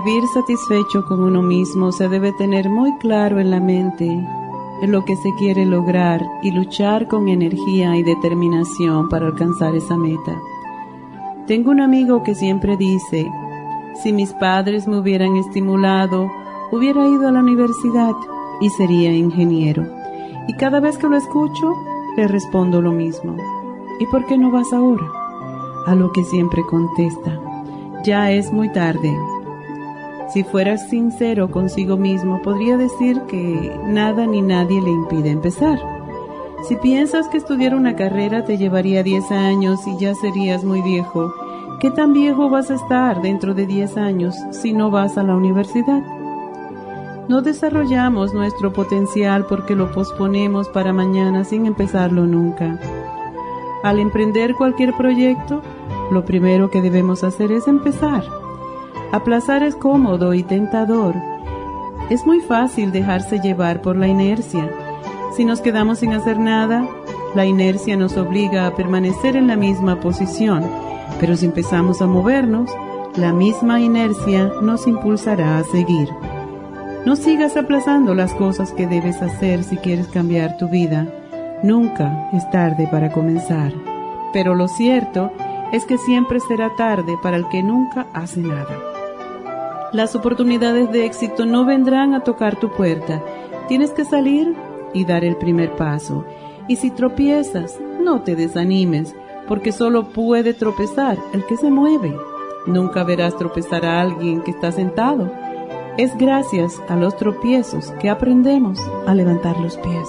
Vivir satisfecho con uno mismo se debe tener muy claro en la mente en lo que se quiere lograr y luchar con energía y determinación para alcanzar esa meta. Tengo un amigo que siempre dice, si mis padres me hubieran estimulado, hubiera ido a la universidad y sería ingeniero. Y cada vez que lo escucho, le respondo lo mismo. ¿Y por qué no vas ahora? A lo que siempre contesta, ya es muy tarde, si fueras sincero consigo mismo, podría decir que nada ni nadie le impide empezar. Si piensas que estudiar una carrera te llevaría 10 años y ya serías muy viejo, ¿qué tan viejo vas a estar dentro de 10 años si no vas a la universidad? No desarrollamos nuestro potencial porque lo posponemos para mañana sin empezarlo nunca. Al emprender cualquier proyecto, lo primero que debemos hacer es empezar. Aplazar es cómodo y tentador. Es muy fácil dejarse llevar por la inercia. Si nos quedamos sin hacer nada, la inercia nos obliga a permanecer en la misma posición, pero si empezamos a movernos, la misma inercia nos impulsará a seguir. No sigas aplazando las cosas que debes hacer si quieres cambiar tu vida. Nunca es tarde para comenzar. Pero lo cierto es que siempre será tarde para el que nunca hace nada. Las oportunidades de éxito no vendrán a tocar tu puerta. Tienes que salir y dar el primer paso. Y si tropiezas, no te desanimes, porque solo puede tropezar el que se mueve. Nunca verás tropezar a alguien que está sentado. Es gracias a los tropiezos que aprendemos a levantar los pies.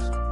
podcast.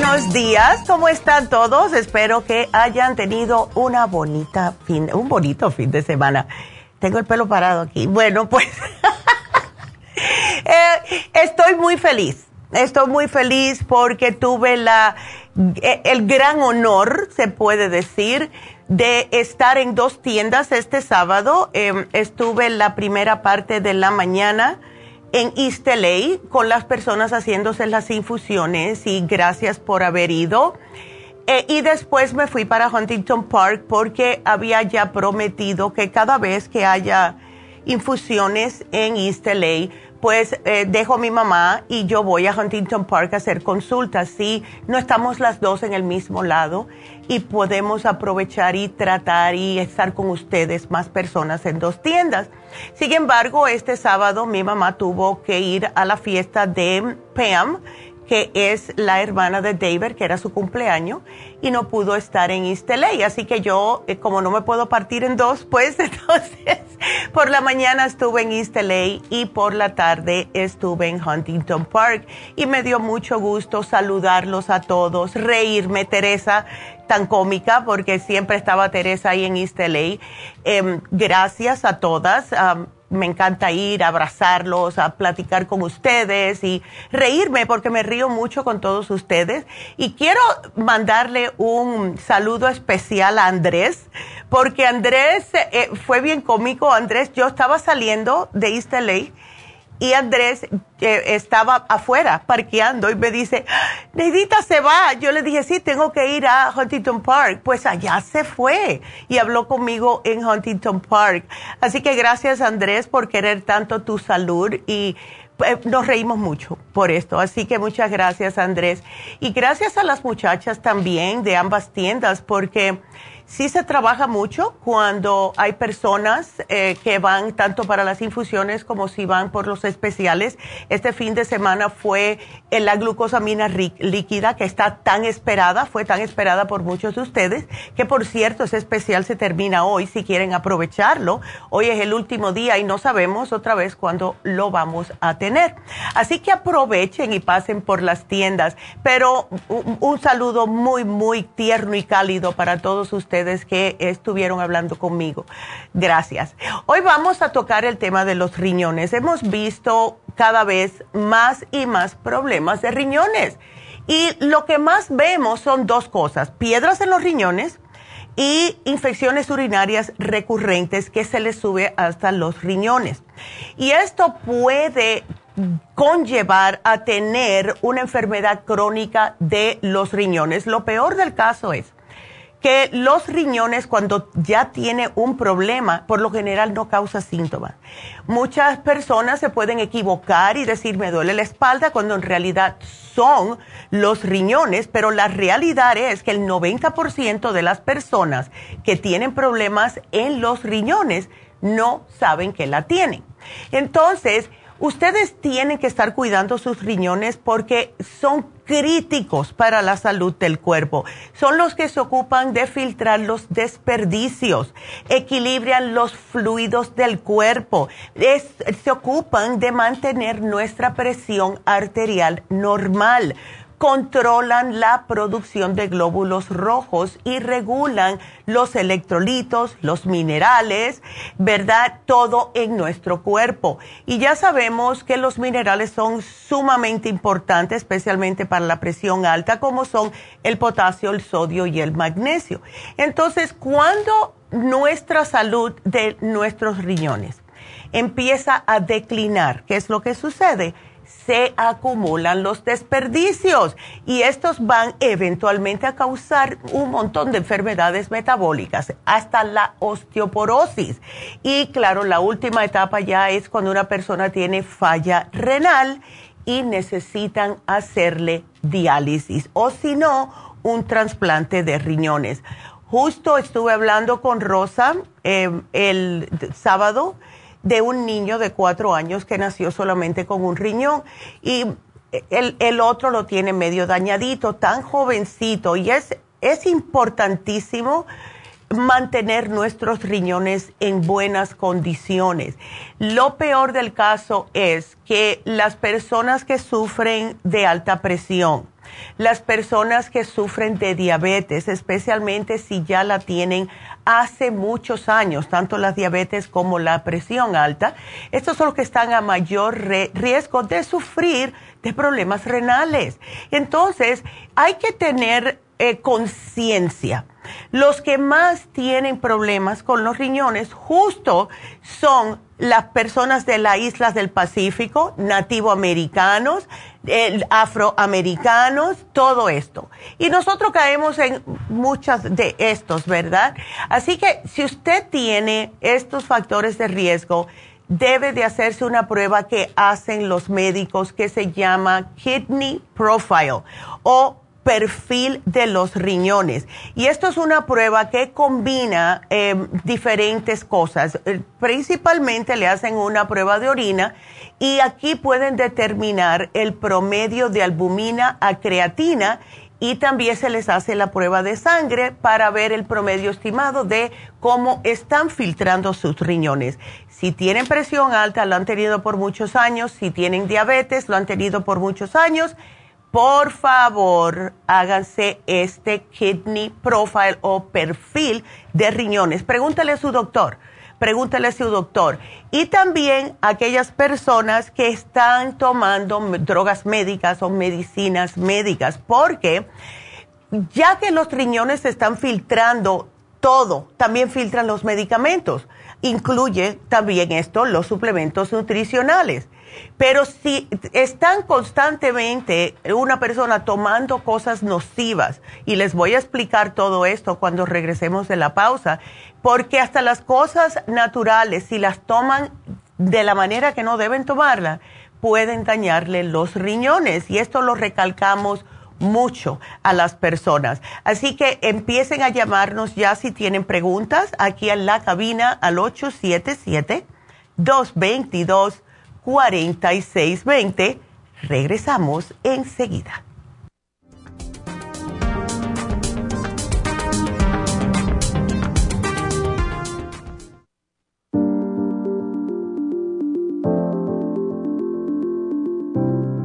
buenos días, ¿cómo están todos? Espero que hayan tenido una bonita fin, un bonito fin de semana. Tengo el pelo parado aquí. Bueno, pues eh, estoy muy feliz. Estoy muy feliz porque tuve la, eh, el gran honor, se puede decir, de estar en dos tiendas este sábado. Em, estuve en la primera parte de la mañana en LA con las personas haciéndose las infusiones y gracias por haber ido. Eh, y después me fui para Huntington Park porque había ya prometido que cada vez que haya infusiones en East pues eh, dejo a mi mamá y yo voy a Huntington Park a hacer consultas. Sí, no estamos las dos en el mismo lado y podemos aprovechar y tratar y estar con ustedes, más personas en dos tiendas. Sin embargo, este sábado mi mamá tuvo que ir a la fiesta de Pam que es la hermana de David, que era su cumpleaños, y no pudo estar en East. Así que yo, eh, como no me puedo partir en dos, pues entonces por la mañana estuve en East LA y por la tarde estuve en Huntington Park. Y me dio mucho gusto saludarlos a todos, reírme, Teresa, tan cómica, porque siempre estaba Teresa ahí en East. Em, gracias a todas me encanta ir a abrazarlos, a platicar con ustedes y reírme porque me río mucho con todos ustedes. Y quiero mandarle un saludo especial a Andrés, porque Andrés eh, fue bien cómico. Andrés, yo estaba saliendo de East LA y Andrés estaba afuera parqueando y me dice, Neidita se va. Yo le dije, sí, tengo que ir a Huntington Park. Pues allá se fue y habló conmigo en Huntington Park. Así que gracias Andrés por querer tanto tu salud y eh, nos reímos mucho por esto. Así que muchas gracias Andrés. Y gracias a las muchachas también de ambas tiendas porque Sí se trabaja mucho cuando hay personas eh, que van tanto para las infusiones como si van por los especiales. Este fin de semana fue la glucosamina líquida que está tan esperada, fue tan esperada por muchos de ustedes, que por cierto ese especial se termina hoy si quieren aprovecharlo. Hoy es el último día y no sabemos otra vez cuándo lo vamos a tener. Así que aprovechen y pasen por las tiendas. Pero un saludo muy, muy tierno y cálido para todos ustedes que estuvieron hablando conmigo. Gracias. Hoy vamos a tocar el tema de los riñones. Hemos visto cada vez más y más problemas de riñones. Y lo que más vemos son dos cosas, piedras en los riñones y infecciones urinarias recurrentes que se les sube hasta los riñones. Y esto puede conllevar a tener una enfermedad crónica de los riñones. Lo peor del caso es que los riñones cuando ya tiene un problema, por lo general no causa síntomas. Muchas personas se pueden equivocar y decir me duele la espalda cuando en realidad son los riñones, pero la realidad es que el 90% de las personas que tienen problemas en los riñones no saben que la tienen. Entonces, Ustedes tienen que estar cuidando sus riñones porque son críticos para la salud del cuerpo. Son los que se ocupan de filtrar los desperdicios, equilibran los fluidos del cuerpo, se ocupan de mantener nuestra presión arterial normal controlan la producción de glóbulos rojos y regulan los electrolitos, los minerales, ¿verdad? Todo en nuestro cuerpo. Y ya sabemos que los minerales son sumamente importantes, especialmente para la presión alta, como son el potasio, el sodio y el magnesio. Entonces, cuando nuestra salud de nuestros riñones empieza a declinar, ¿qué es lo que sucede? Se acumulan los desperdicios y estos van eventualmente a causar un montón de enfermedades metabólicas, hasta la osteoporosis. Y claro, la última etapa ya es cuando una persona tiene falla renal y necesitan hacerle diálisis o si no, un trasplante de riñones. Justo estuve hablando con Rosa eh, el sábado de un niño de cuatro años que nació solamente con un riñón y el, otro lo tiene medio dañadito, tan jovencito y es, es importantísimo mantener nuestros riñones en buenas condiciones. Lo peor del caso es que las personas que sufren de alta presión, las personas que sufren de diabetes, especialmente si ya la tienen hace muchos años, tanto la diabetes como la presión alta, estos son los que están a mayor riesgo de sufrir de problemas renales. Entonces, hay que tener eh, conciencia. Los que más tienen problemas con los riñones justo son las personas de las islas del Pacífico, nativoamericanos, afroamericanos, todo esto. Y nosotros caemos en muchas de estos, ¿verdad? Así que si usted tiene estos factores de riesgo, debe de hacerse una prueba que hacen los médicos que se llama Kidney Profile o perfil de los riñones. Y esto es una prueba que combina em, diferentes cosas. Eh, principalmente le hacen una prueba de orina y aquí pueden determinar el promedio de albumina a creatina y también se les hace la prueba de sangre para ver el promedio estimado de cómo están filtrando sus riñones. Si tienen presión alta, lo han tenido por muchos años. Si tienen diabetes, lo han tenido por muchos años por favor, háganse este kidney profile o perfil de riñones. Pregúntale a su doctor, pregúntale a su doctor. Y también aquellas personas que están tomando drogas médicas o medicinas médicas, porque ya que los riñones están filtrando todo, también filtran los medicamentos. Incluye también esto los suplementos nutricionales. Pero si están constantemente una persona tomando cosas nocivas, y les voy a explicar todo esto cuando regresemos de la pausa, porque hasta las cosas naturales, si las toman de la manera que no deben tomarla, pueden dañarle los riñones. Y esto lo recalcamos mucho a las personas. Así que empiecen a llamarnos ya si tienen preguntas aquí en la cabina al 877 222 4620. Regresamos enseguida.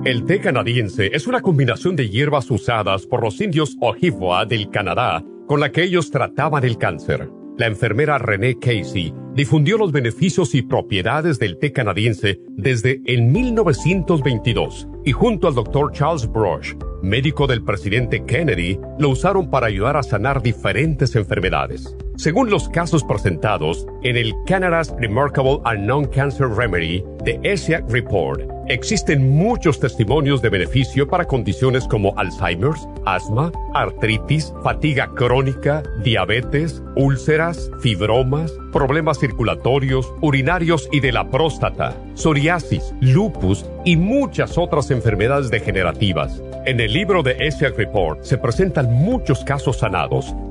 El té canadiense es una combinación de hierbas usadas por los indios Ojibwa del Canadá con la que ellos trataban el cáncer. La enfermera Renee Casey difundió los beneficios y propiedades del té canadiense desde el 1922 y junto al Dr. Charles Brush, médico del presidente Kennedy, lo usaron para ayudar a sanar diferentes enfermedades. Según los casos presentados en el Canada's Remarkable and Non-Cancer Remedy de ESIAC Report, existen muchos testimonios de beneficio para condiciones como Alzheimer's, asma, artritis, fatiga crónica, diabetes, úlceras, fibromas, problemas circulatorios, urinarios y de la próstata, psoriasis, lupus y muchas otras enfermedades degenerativas. En el libro de ESIAC Report se presentan muchos casos sanados,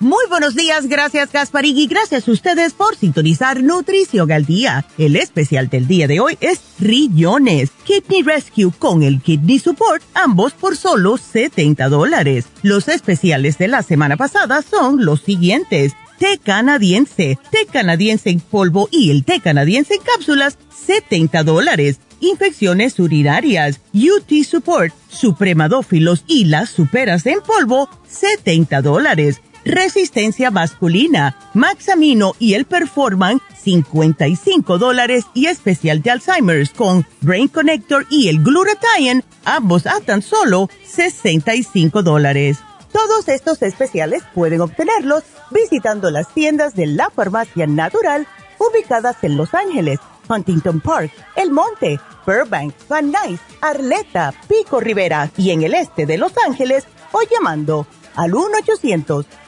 Muy buenos días, gracias Gasparín y gracias a ustedes por sintonizar Nutrición al Día. El especial del día de hoy es Rillones, Kidney Rescue con el Kidney Support, ambos por solo 70 dólares. Los especiales de la semana pasada son los siguientes té canadiense, té canadiense en polvo y el té canadiense en cápsulas, 70 dólares. Infecciones urinarias, UT Support, supremadófilos y las superas en polvo, 70 dólares. Resistencia masculina, Maxamino y el Performan, 55 dólares y especial de Alzheimer's con Brain Connector y el Glutathione, ambos a tan solo 65 dólares. Todos estos especiales pueden obtenerlos visitando las tiendas de la farmacia natural ubicadas en Los Ángeles, Huntington Park, El Monte, Burbank, Van Nuys, Arleta, Pico Rivera y en el este de Los Ángeles o llamando al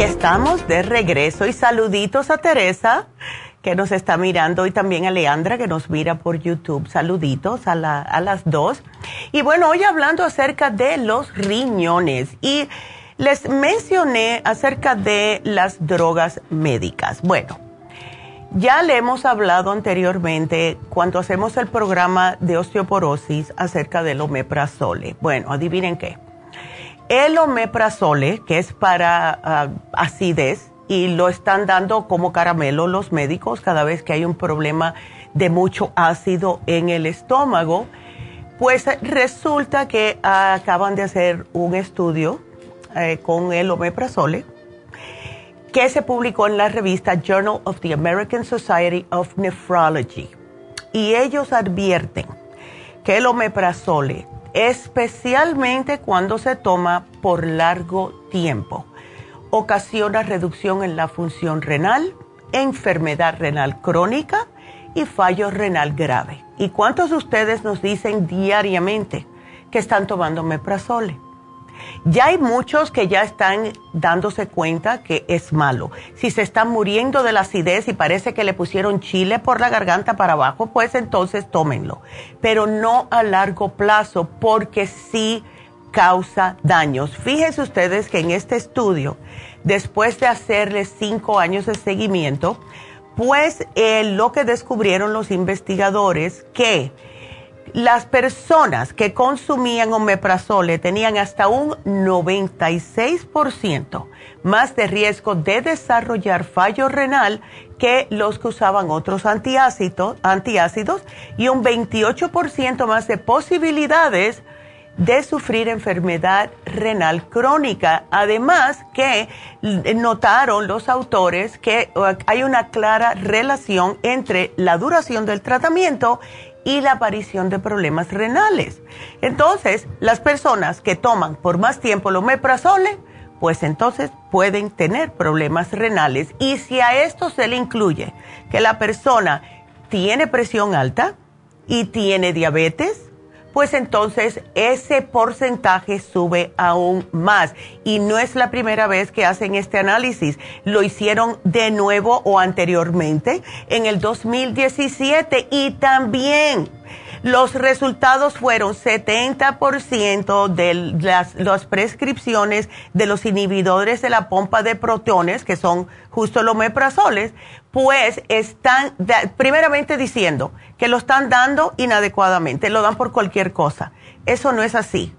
Estamos de regreso y saluditos a Teresa que nos está mirando y también a Leandra que nos mira por YouTube. Saluditos a, a las dos. Y bueno, hoy hablando acerca de los riñones y les mencioné acerca de las drogas médicas. Bueno, ya le hemos hablado anteriormente cuando hacemos el programa de osteoporosis acerca del omeprazole. Bueno, adivinen qué. El omeprazole, que es para ah, acidez, y lo están dando como caramelo los médicos cada vez que hay un problema de mucho ácido en el estómago, pues resulta que acaban de hacer un estudio eh, con el omeprazole, que se publicó en la revista Journal of the American Society of Nephrology. Y ellos advierten que el omeprazole, especialmente cuando se toma por largo tiempo, ocasiona reducción en la función renal, enfermedad renal crónica y fallo renal grave. ¿Y cuántos de ustedes nos dicen diariamente que están tomando omeprazole? Ya hay muchos que ya están dándose cuenta que es malo. Si se están muriendo de la acidez y parece que le pusieron chile por la garganta para abajo, pues entonces tómenlo. Pero no a largo plazo porque sí causa daños. Fíjense ustedes que en este estudio, después de hacerles cinco años de seguimiento, pues eh, lo que descubrieron los investigadores que las personas que consumían omeprazole tenían hasta un 96% más de riesgo de desarrollar fallo renal que los que usaban otros antiácidos, antiácidos y un 28% más de posibilidades de sufrir enfermedad renal crónica. Además que notaron los autores que uh, hay una clara relación entre la duración del tratamiento la aparición de problemas renales. Entonces, las personas que toman por más tiempo el omeprazole, pues entonces pueden tener problemas renales. Y si a esto se le incluye que la persona tiene presión alta y tiene diabetes, pues entonces ese porcentaje sube aún más. Y no es la primera vez que hacen este análisis. Lo hicieron de nuevo o anteriormente en el 2017 y también los resultados fueron 70% de las, las, prescripciones de los inhibidores de la pompa de protones, que son justo los meprazoles, pues están primeramente diciendo que lo están dando inadecuadamente, lo dan por cualquier cosa. Eso no es así.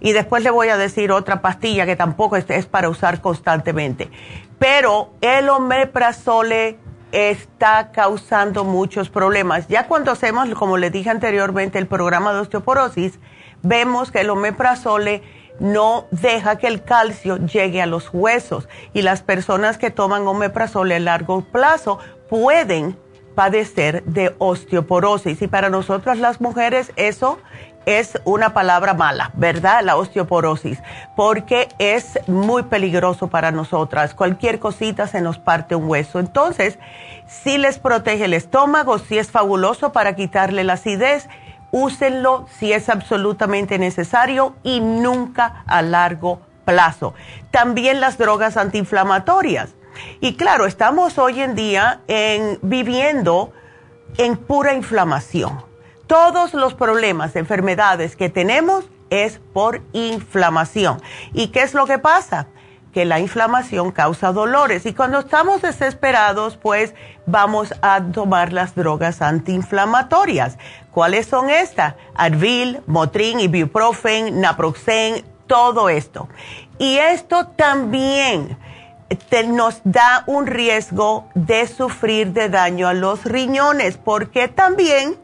Y después le voy a decir otra pastilla que tampoco es, es para usar constantemente. Pero el omeprazole está causando muchos problemas. Ya cuando hacemos, como le dije anteriormente, el programa de osteoporosis, vemos que el omeprazole no deja que el calcio llegue a los huesos y las personas que toman omeprazole a largo plazo pueden padecer de osteoporosis y para nosotras las mujeres eso es una palabra mala, ¿verdad? La osteoporosis, porque es muy peligroso para nosotras. Cualquier cosita se nos parte un hueso. Entonces, si les protege el estómago, si es fabuloso para quitarle la acidez, úsenlo si es absolutamente necesario y nunca a largo plazo. También las drogas antiinflamatorias. Y claro, estamos hoy en día en, viviendo en pura inflamación todos los problemas, enfermedades que tenemos es por inflamación. ¿Y qué es lo que pasa? Que la inflamación causa dolores y cuando estamos desesperados, pues vamos a tomar las drogas antiinflamatorias. ¿Cuáles son estas? Advil, Motrin, Ibuprofen, Naproxen, todo esto. Y esto también nos da un riesgo de sufrir de daño a los riñones porque también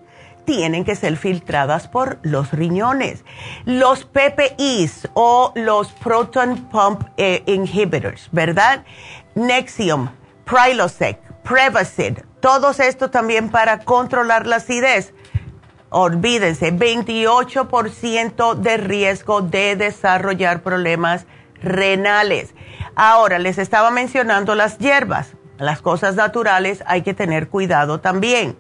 tienen que ser filtradas por los riñones. Los PPIs o los Proton Pump eh, Inhibitors, ¿verdad? Nexium, Prilosec, Prevacid, todos estos también para controlar la acidez. Olvídense, 28% de riesgo de desarrollar problemas renales. Ahora, les estaba mencionando las hierbas. Las cosas naturales hay que tener cuidado también.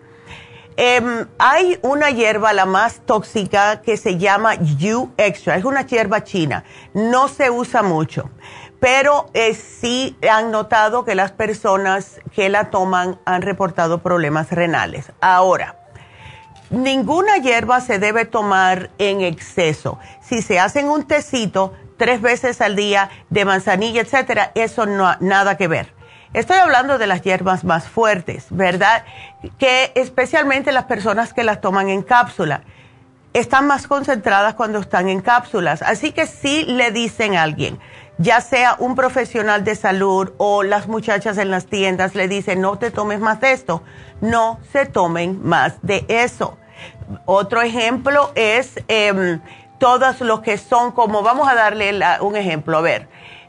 Em, hay una hierba, la más tóxica, que se llama U Extra. Es una hierba china. No se usa mucho, pero eh, sí han notado que las personas que la toman han reportado problemas renales. Ahora, ninguna hierba se debe tomar en exceso. Si se hacen un tecito tres veces al día de manzanilla, etcétera, eso no nada que ver Estoy hablando de las hierbas más fuertes, ¿verdad? Que especialmente las personas que las toman en cápsula están más concentradas cuando están en cápsulas. Así que si le dicen a alguien, ya sea un profesional de salud o las muchachas en las tiendas le dicen, no te tomes más de esto, no se tomen más de eso. Otro ejemplo es eh, todos los que son como, vamos a darle un ejemplo, a ver,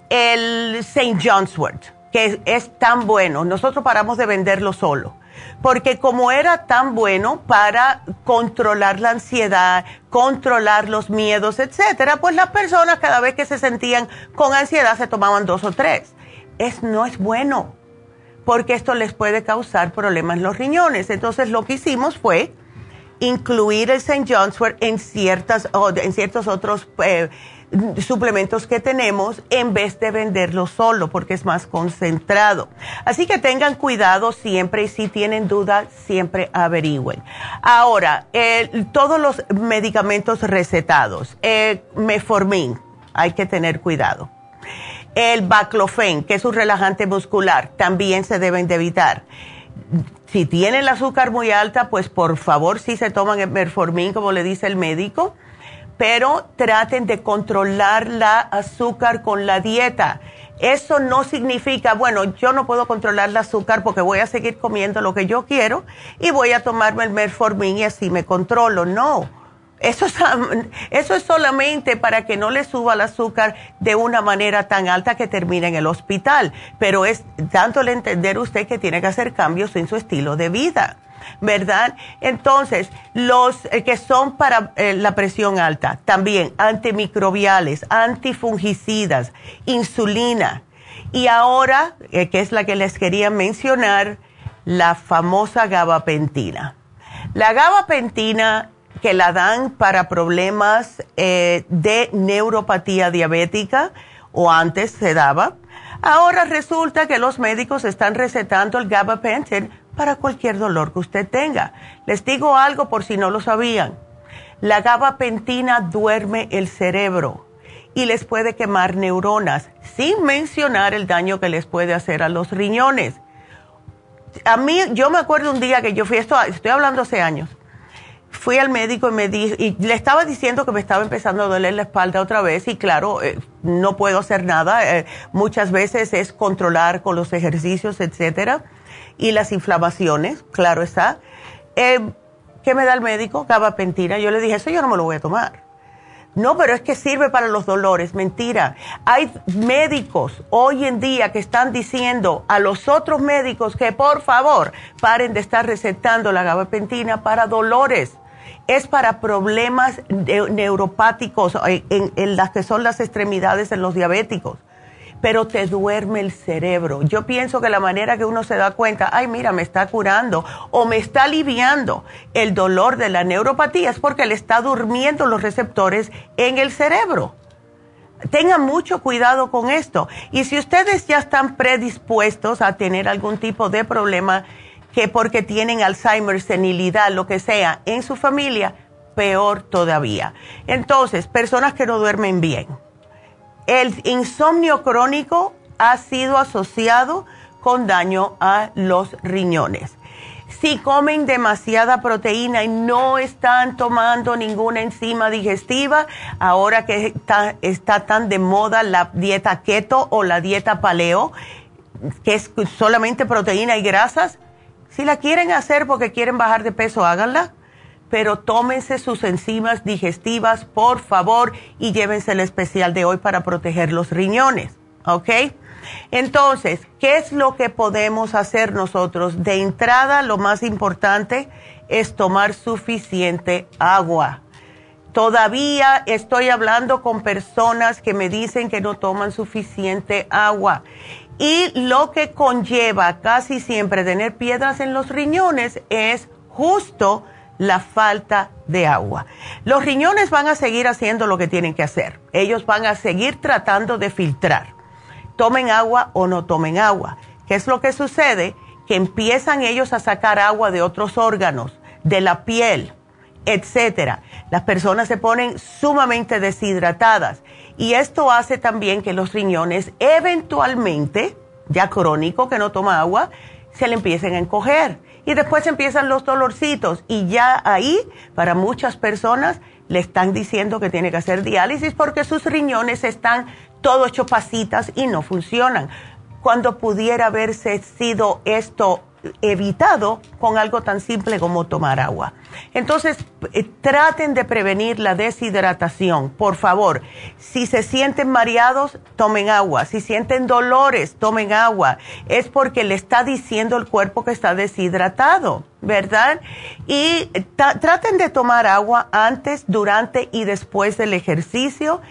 el St. John's Wort que es tan bueno. Nosotros paramos de venderlo solo, porque como era tan bueno para controlar la ansiedad, controlar los miedos, etcétera, pues las personas cada vez que se sentían con ansiedad se tomaban dos o tres. Es no es bueno, porque esto les puede causar problemas en los riñones. Entonces lo que hicimos fue incluir el St. John's en ciertas en ciertos otros eh, suplementos que tenemos en vez de venderlo solo porque es más concentrado. Así que tengan cuidado siempre y si tienen dudas, siempre averigüen. Ahora, todos los medicamentos recetados, eh, Meformin, hay que tener cuidado. El Baclofen, que es un relajante muscular, también se deben de evitar. Si tienen el azúcar muy alta, pues por favor, si se toman el Metformin, como le dice el médico, pero traten de controlar la azúcar con la dieta. Eso no significa, bueno, yo no puedo controlar el azúcar porque voy a seguir comiendo lo que yo quiero y voy a tomarme el metformin y así me controlo. No, eso es, eso es solamente para que no le suba el azúcar de una manera tan alta que termine en el hospital, pero es dándole a entender usted que tiene que hacer cambios en su estilo de vida. ¿Verdad? Entonces, los eh, que son para eh, la presión alta, también antimicrobiales, antifungicidas, insulina. Y ahora, eh, que es la que les quería mencionar, la famosa gabapentina. La gabapentina que la dan para problemas de neuropatía diabética, o antes se daba, ahora resulta que los médicos están recetando el gabapentin para cualquier dolor que usted tenga. Les digo algo por si no lo sabían. La gabapentina duerme el cerebro y les puede quemar neuronas, sin mencionar el daño que les puede hacer a los riñones. A mí, yo me acuerdo un día que yo fui, esto, estoy hablando hace años, fui al médico y me di, y le estaba diciendo que me estaba empezando a doler la espalda otra vez y claro, eh, no puedo hacer nada. Eh, muchas veces es controlar con los ejercicios, etcétera y las inflamaciones, claro está. Eh, ¿Qué me da el médico? Gabapentina. Yo le dije, eso yo no me lo voy a tomar. No, pero es que sirve para los dolores. Mentira. Hay médicos hoy en día que están diciendo a los otros médicos que por favor paren de estar recetando la gabapentina para dolores. Es para problemas neuropáticos en, en las que son las extremidades de los diabéticos pero te duerme el cerebro. Yo pienso que la manera que uno se da cuenta, ay, mira, me está curando o me está aliviando el dolor de la neuropatía es porque le está durmiendo los receptores en el cerebro. Tengan mucho cuidado con esto. Y si ustedes ya están predispuestos a tener algún tipo de problema, que porque tienen Alzheimer, senilidad, lo que sea, en su familia, peor todavía. Entonces, personas que no duermen bien el insomnio crónico ha sido asociado con daño a los riñones. Si comen demasiada proteína y no están tomando ninguna enzima digestiva, ahora que está, tan de moda la dieta keto o la dieta paleo, que es solamente proteína y grasas, si la quieren hacer porque quieren bajar de peso, háganla pero tómense sus enzimas digestivas, por favor, y llévense el especial de hoy para proteger los riñones, ¿ok? Entonces, ¿qué es lo que podemos hacer nosotros? De entrada, lo más importante es tomar suficiente agua. Todavía estoy hablando con personas que me dicen que no toman suficiente agua. Y lo que conlleva casi siempre tener piedras en los riñones es justo la falta de agua. Los riñones van a seguir haciendo lo que tienen que hacer. Ellos van a seguir tratando de filtrar. Tomen agua o no tomen agua. ¿Qué es lo que sucede? Que empiezan ellos a sacar agua de otros órganos, de la piel, etcétera. Las personas se ponen sumamente deshidratadas y esto hace también que los riñones eventualmente, ya crónico que no toma agua, se le empiecen a encoger. Y después empiezan los dolorcitos y ya ahí, para muchas personas, le están diciendo que tiene que hacer diálisis porque sus riñones están todos hechos pasitas y no funcionan. Cuando pudiera haberse sido esto evitado con algo tan simple como tomar agua. Entonces, eh, traten de prevenir la deshidratación, por favor. Si se sienten mareados, tomen agua. Si sienten dolores, tomen agua. Es porque le está diciendo el cuerpo que está deshidratado, ¿verdad? Y traten de tomar agua antes, durante y después del ejercicio.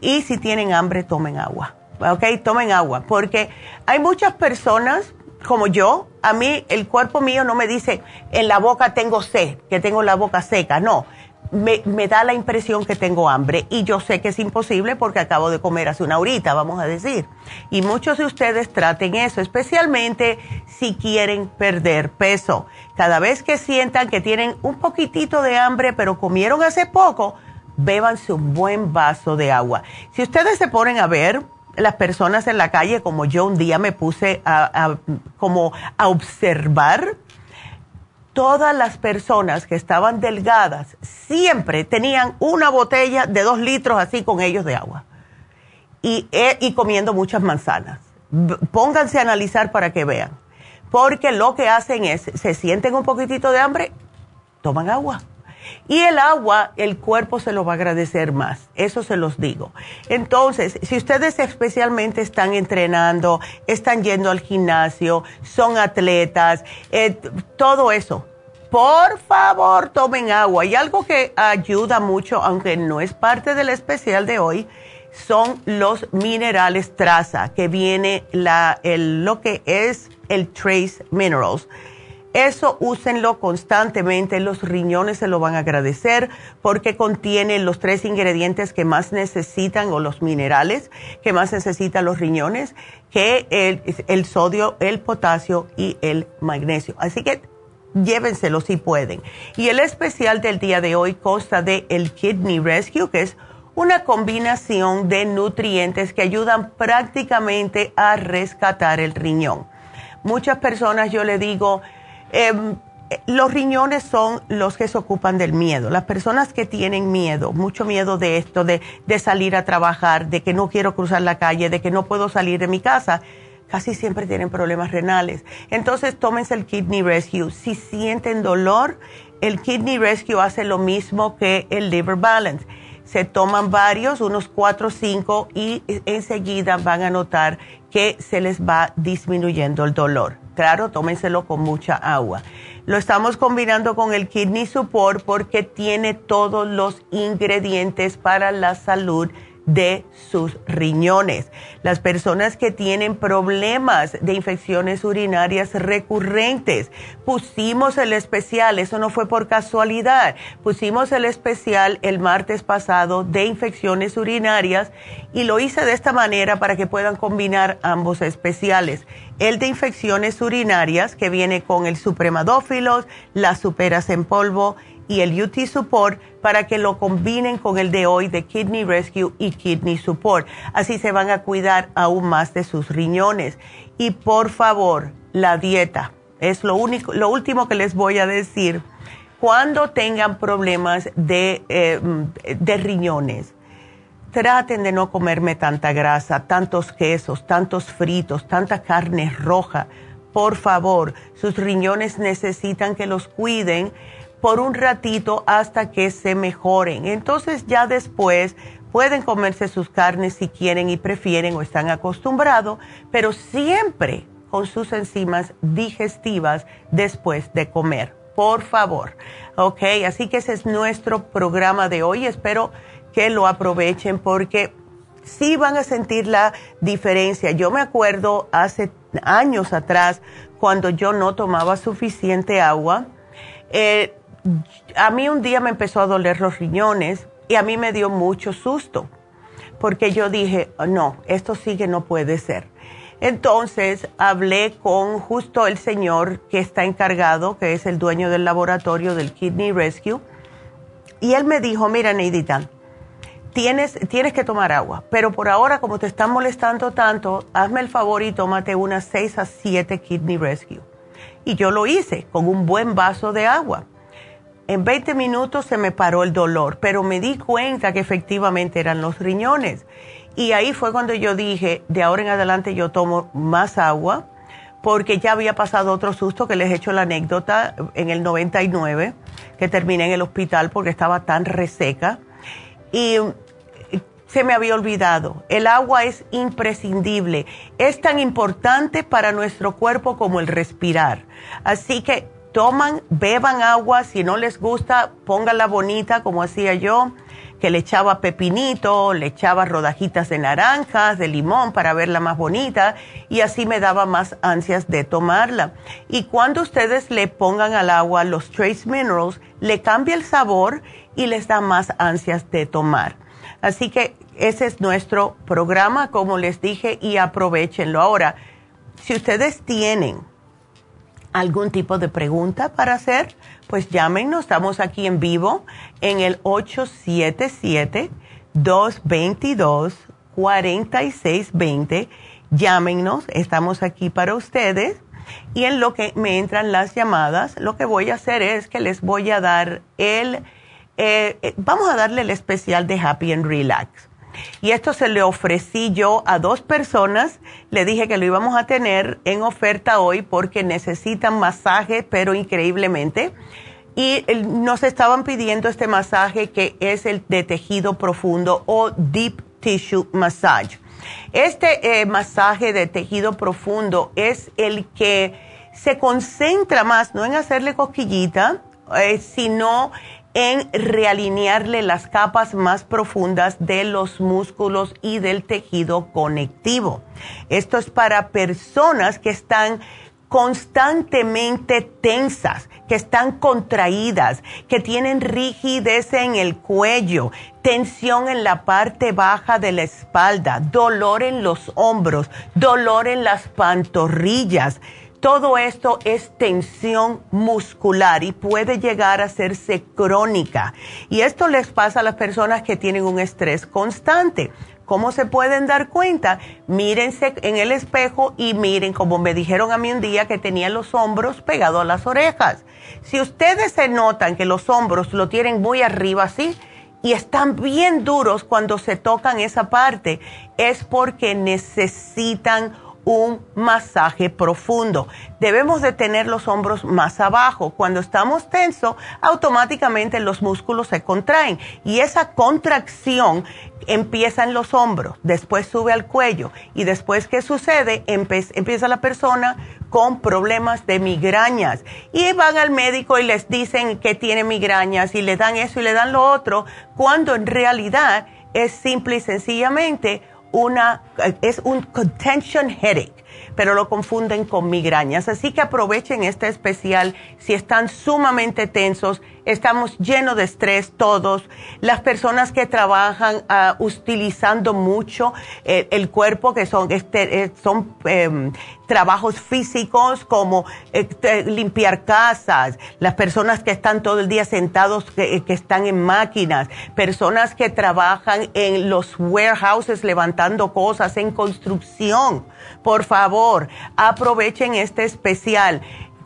Y si tienen hambre, tomen agua. ¿Ok? Tomen agua. Porque hay muchas personas como yo, a mí el cuerpo mío no me dice en la boca tengo sed, que tengo la boca seca, no. Me, da la impresión que tengo hambre y yo sé que es imposible porque acabo de comer hace una horita, vamos a decir. Y muchos de ustedes traten eso, especialmente si quieren perder peso. Cada vez que sientan que tienen un poquitito de hambre pero comieron hace poco, bébanse un buen vaso de agua. Si ustedes se ponen a ver, las personas en la calle, como yo un día me puse a, como a observar, todas las personas que estaban delgadas siempre tenían una botella de dos litros así con ellos de agua. Y, eh, y comiendo muchas manzanas. Pónganse a analizar para que vean, porque lo que hacen es, se sienten un poquitito de hambre, toman agua y el agua, el cuerpo se lo va a agradecer más, eso se los digo. Entonces, si ustedes especialmente están entrenando, están yendo al gimnasio, son atletas, eh, todo eso, por favor tomen agua. Y algo que ayuda mucho, aunque no es parte del especial de hoy, son los minerales traza, que viene la, el, lo que es el trace minerals eso úsenlo constantemente, los riñones se lo van a agradecer porque contiene los tres ingredientes que más necesitan o los minerales que más necesitan los riñones, que el, el sodio, el potasio y el magnesio. Así que llévenselo si pueden. Y el especial del día de hoy consta de el Kidney Rescue, que es una combinación de nutrientes que ayudan prácticamente a rescatar el riñón. Muchas personas yo le digo, Em, los riñones son los que se ocupan del miedo. Las personas que tienen miedo, mucho miedo de esto, de, de, salir a trabajar, de que no quiero cruzar la calle, de que no puedo salir de mi casa, casi siempre tienen problemas renales. Entonces tómense el Kidney Rescue. Si sienten dolor, el Kidney Rescue hace lo mismo que el Liver Balance. Se toman varios, unos cuatro o cinco, y enseguida van a notar que se les va disminuyendo el dolor. Claro, tómenselo con mucha agua. Lo estamos combinando con el Kidney Support porque tiene todos los ingredientes para la salud de sus riñones. Las personas que tienen problemas de infecciones urinarias recurrentes, pusimos el especial, eso no fue por casualidad, pusimos el especial el martes pasado de infecciones urinarias y lo hice de esta manera para que puedan combinar ambos especiales. El de infecciones urinarias que viene con el supremadófilos, las superas en polvo, y el UT Support para que lo combinen con el de hoy de Kidney Rescue y Kidney Support. Así se van a cuidar aún más de sus riñones. Y por favor, la dieta es lo único, lo último que les voy a decir. Cuando tengan problemas de, eh, de riñones, traten de no comerme tanta grasa, tantos quesos, tantos fritos, tanta carne roja. Por favor, sus riñones necesitan que los cuiden por un ratito hasta que se mejoren. Entonces ya después pueden comerse sus carnes si quieren y prefieren o están acostumbrados, pero siempre con sus enzimas digestivas después de comer. Por favor. Ok, así que ese es nuestro programa de hoy. Espero que lo aprovechen porque sí van a sentir la diferencia. Yo me acuerdo hace años atrás cuando yo no tomaba suficiente agua. Eh, a mí un día me empezó a doler los riñones y a mí me dio mucho susto porque yo dije, no, esto sí que no puede ser. Entonces hablé con justo el señor que está encargado, que es el dueño del laboratorio del Kidney Rescue, y él me dijo, mira Neidita, tienes, tienes que tomar agua, pero por ahora como te están molestando tanto, hazme el favor y tómate unas 6 a 7 Kidney Rescue. Y yo lo hice con un buen vaso de agua. En 20 minutos se me paró el dolor, pero me di cuenta que efectivamente eran los riñones. Y ahí fue cuando yo dije, de ahora en adelante yo tomo más agua, porque ya había pasado otro susto que les he hecho la anécdota en el 99, que terminé en el hospital porque estaba tan reseca. Y se me había olvidado, el agua es imprescindible, es tan importante para nuestro cuerpo como el respirar. Así que toman, beban agua, si no les gusta, pónganla bonita como hacía yo que le echaba pepinito, le echaba rodajitas de naranjas, de limón para verla más bonita y así me daba más ansias de tomarla. Y cuando ustedes le pongan al agua los trace minerals, le cambia el sabor y les da más ansias de tomar. Así que ese es nuestro programa, como les dije, y aprovechenlo. Ahora, si ustedes tienen algún tipo de pregunta para hacer, pues llámenos, estamos aquí en vivo en el 877-222-4620. Llámenos, estamos aquí para ustedes. Y en lo que me entran las llamadas, lo que voy a hacer es que les voy a dar el, eh, eh, vamos a darle el especial de Happy and Relax. Y esto se le ofrecí yo a dos personas. Le dije que lo íbamos a tener en oferta hoy porque necesitan masaje, pero increíblemente. Y nos estaban pidiendo este masaje que es el de tejido profundo o Deep Tissue Massage. Este eh, masaje de tejido profundo es el que se concentra más, no en hacerle cosquillita, eh, sino en realinearle las capas más profundas de los músculos y del tejido conectivo. Esto es para personas que están constantemente tensas, que están contraídas, que tienen rigidez en el cuello, tensión en la parte baja de la espalda, dolor en los hombros, dolor en las pantorrillas todo esto es tensión muscular y puede llegar a hacerse crónica. Y esto les pasa a las personas que tienen un estrés constante. ¿Cómo se pueden dar cuenta? Mírense en el espejo y miren, como me dijeron a mí un día que tenía los hombros pegados a las orejas. Si ustedes se notan que los hombros lo tienen muy arriba así, y están bien duros cuando se tocan esa parte, es porque necesitan un masaje profundo. Debemos de tener los hombros más abajo. Cuando estamos tensos, automáticamente los músculos se contraen y esa contracción empieza en los hombros, después sube al cuello y después ¿qué sucede? empieza la persona con problemas de migrañas y van al médico y les dicen que tiene migrañas y le dan eso y le dan lo otro, cuando en realidad es simple y sencillamente una, es un contention headache pero lo confunden con migrañas. Así que aprovechen este especial si están sumamente tensos. Estamos llenos de estrés todos. Las personas que trabajan ah, utilizando mucho eh, el cuerpo, que son, este, eh, son em, trabajos físicos como este, limpiar casas, las personas que están todo el día sentados, que, que están en máquinas, personas que trabajan en los warehouses levantando cosas, en construcción. Por favor, aprovechen este especial.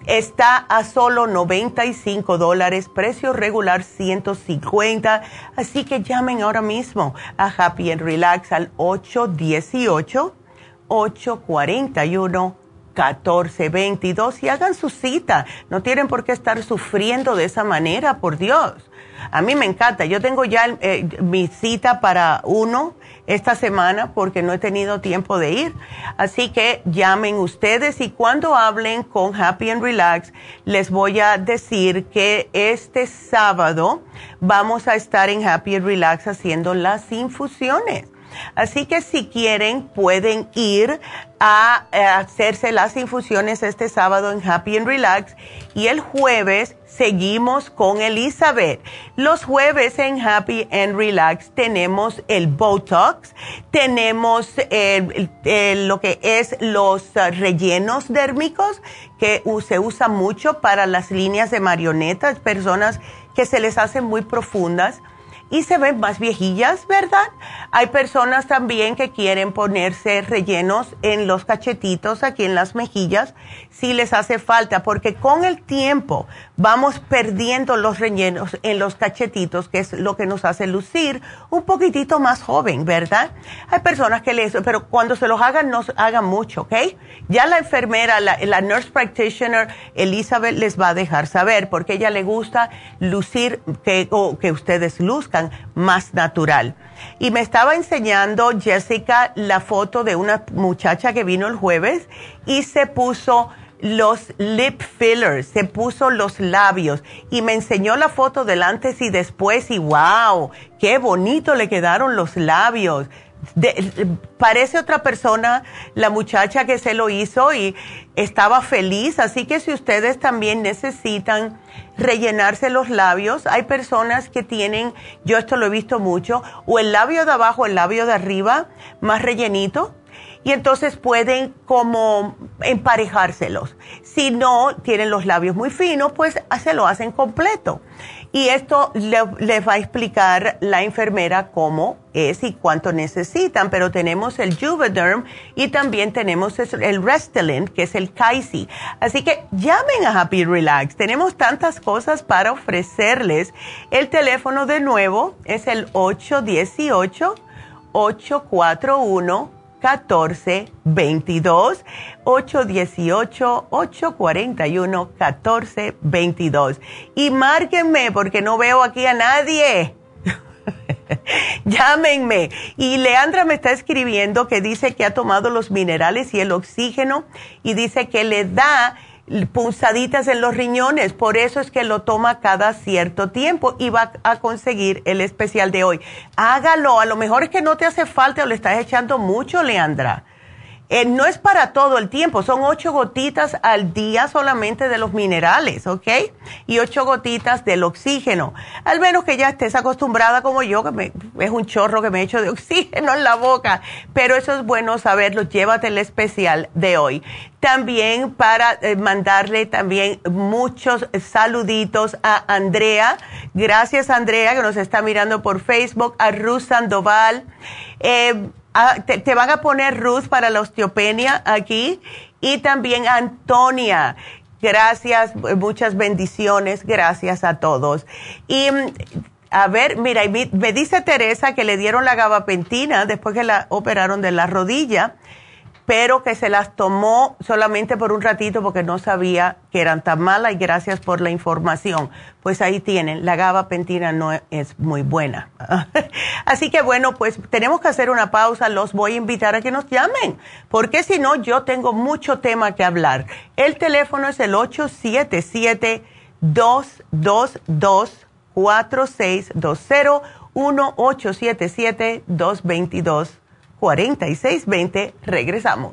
Está a solo 95 dólares, precio regular 150. Así que llamen ahora mismo a Happy and Relax al 818-841. 1422 y hagan su cita. No tienen por qué estar sufriendo de esa manera, por Dios. A mí me encanta. Yo tengo ya eh, mi cita para uno esta semana porque no he tenido tiempo de ir. Así que llamen ustedes y cuando hablen con Happy and Relax les voy a decir que este sábado vamos a estar en Happy and Relax haciendo las infusiones. Así que si quieren pueden ir a, eh, hacerse las infusiones este sábado en Happy and Relax y el jueves seguimos con Elizabeth. Los jueves en Happy and Relax tenemos el Botox, tenemos lo que es los rellenos dérmicos que se usa mucho para las líneas de marionetas, personas que se les hacen muy profundas y se ven más viejillas, ¿verdad? Hay personas también que quieren ponerse rellenos en los cachetitos, aquí en las mejillas, si les hace falta, porque con el tiempo vamos perdiendo los rellenos en los cachetitos, que es lo que nos hace lucir un poquitito más joven, ¿verdad? Hay personas que les, pero cuando se los hagan, no hagan mucho, ¿ok? Ya la enfermera, la, nurse practitioner, Elizabeth, les va a dejar saber, porque ella le gusta lucir, o que ustedes luzcan más natural. Y me estaba enseñando Jessica la foto de una muchacha que vino el jueves y se puso los lip fillers, se puso los labios y me enseñó la foto del antes y después y wow, qué bonito le quedaron los labios parece otra persona la muchacha que se lo hizo y estaba feliz, así que si ustedes también necesitan rellenarse los labios, hay personas que tienen, yo esto lo he visto mucho, o el labio de abajo, el labio de arriba, más rellenito, y entonces pueden como emparejárselos. Si no tienen los labios muy finos, pues se lo hacen completo. Y esto les va a explicar la enfermera cómo es y cuánto necesitan, pero tenemos el Juvederm y también tenemos el Restylane, que es el Kaisi. Así que llamen a Happy Relax. Tenemos tantas cosas para ofrecerles. El teléfono de nuevo es el 818 841 1422 818-841-1422. Y márquenme porque no veo aquí a nadie. Llámenme. Y Leandra me está escribiendo que dice que ha tomado los minerales y el oxígeno y dice que le da punzaditas en los riñones, por eso es que lo toma cada cierto tiempo y va a conseguir el especial de hoy. Hágalo, a lo mejor es que no te hace falta o le estás echando mucho, Leandra. Eh, no es para todo el tiempo, son ocho gotitas al día solamente de los minerales, ¿ok? Y ocho gotitas del oxígeno. Al menos que ya estés acostumbrada como yo, que me, es un chorro que me echo de oxígeno en la boca. Pero eso es bueno saberlo, llévate el especial de hoy. También para eh, mandarle también muchos saluditos a Andrea. Gracias Andrea que nos está mirando por Facebook, a Ruth Sandoval. Eh, Ah, te, van a poner Ruth para la osteopenia aquí y también Antonia. Gracias, muchas bendiciones, gracias a todos. Y mm, a ver, mira, me dice Teresa que le dieron la gabapentina después que la operaron de la rodilla pero que se las tomó solamente por un ratito porque no sabía que eran tan malas y gracias por la información. Pues ahí tienen, la gabapentina no es muy buena. Así que bueno, pues tenemos que hacer una pausa, los voy a invitar a que nos llamen, porque si no yo tengo mucho tema que hablar. El teléfono es el 877 222 4620 1877 222 4620. Regresamos.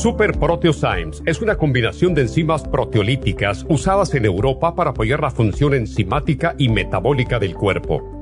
Super Proteosymes es una combinación de enzimas proteolíticas usadas en Europa para apoyar la función enzimática y metabólica del cuerpo.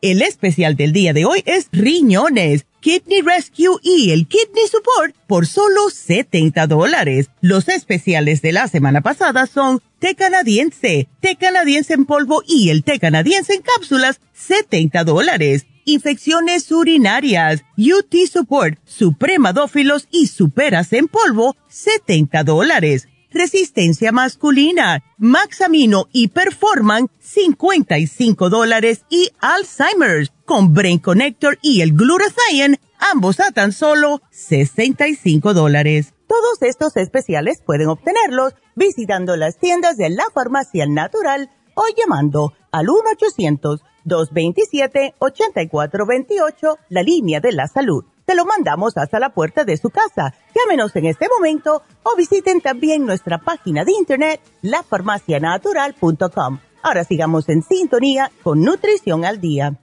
El especial del día de hoy es riñones, Kidney Rescue y el Kidney Support por solo 70 dólares. Los especiales de la semana pasada son té canadiense, té canadiense en polvo y el té canadiense en cápsulas, 70 dólares infecciones urinarias, UT Support, Supremadófilos y Superas en polvo, 70 dólares. Resistencia masculina, Maxamino y Performan, 55 dólares. Y Alzheimer's, con Brain Connector y el Glutathione, ambos a tan solo 65 dólares. Todos estos especiales pueden obtenerlos visitando las tiendas de la farmacia natural o llamando al 1 800 227-8428, la línea de la salud. Te lo mandamos hasta la puerta de su casa. Llámenos en este momento o visiten también nuestra página de internet, lafarmacianatural.com. Ahora sigamos en sintonía con Nutrición al Día.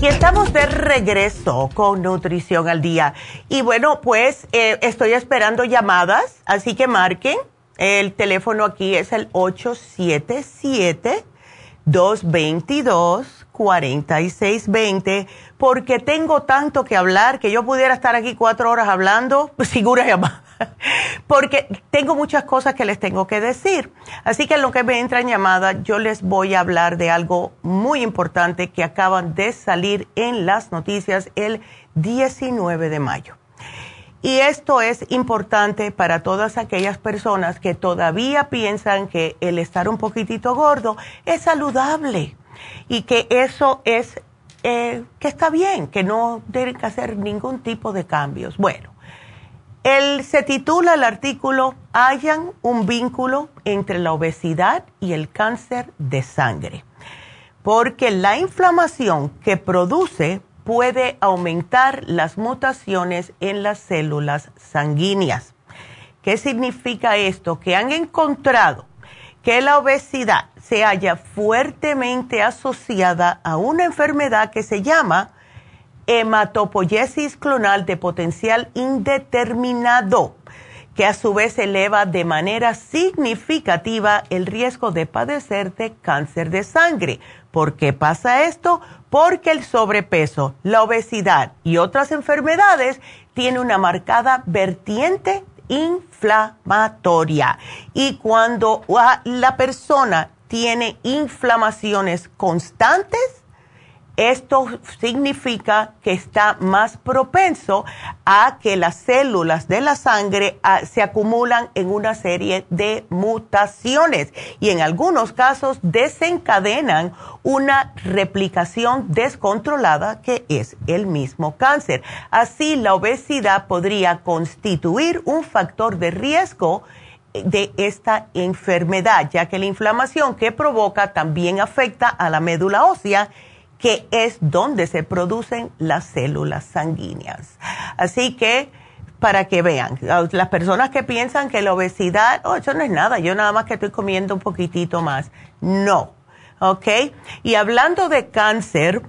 Y estamos de regreso con Nutrición al Día. Y bueno, pues eh, estoy esperando llamadas, así que marquen. El teléfono aquí es el 877-222-4620, porque tengo tanto que hablar que yo pudiera estar aquí cuatro horas hablando, segura llamada porque tengo muchas cosas que les tengo que decir. Así que lo que me entra en llamada, yo les voy a hablar de algo muy importante que acaban de salir en las noticias el 19 de mayo. Y esto es importante para todas aquellas personas que todavía piensan que el estar un poquitito gordo es saludable y que eso es, eh, que está bien, que no deben hacer ningún tipo de cambios. Bueno, él se titula el artículo Hayan un vínculo entre la obesidad y el cáncer de sangre, porque la inflamación que produce puede aumentar las mutaciones en las células sanguíneas. ¿Qué significa esto? Que han encontrado que la obesidad se halla fuertemente asociada a una enfermedad que se llama hematopoiesis clonal de potencial indeterminado, que a su vez eleva de manera significativa el riesgo de padecer de cáncer de sangre. ¿Por qué pasa esto? Porque el sobrepeso, la obesidad y otras enfermedades tienen una marcada vertiente inflamatoria. Y cuando la persona tiene inflamaciones constantes, esto significa que está más propenso a que las células de la sangre ah, se acumulan en una serie de mutaciones y en algunos casos desencadenan una replicación descontrolada que es el mismo cáncer. Así la obesidad podría constituir un factor de riesgo de esta enfermedad, ya que la inflamación que provoca también afecta a la médula ósea, que es donde se producen las células sanguíneas. Así que, para que vean, las personas que piensan que la obesidad, oh, eso no es nada, yo nada más que estoy comiendo un poquitito más. No, ¿ok? Y hablando de cáncer,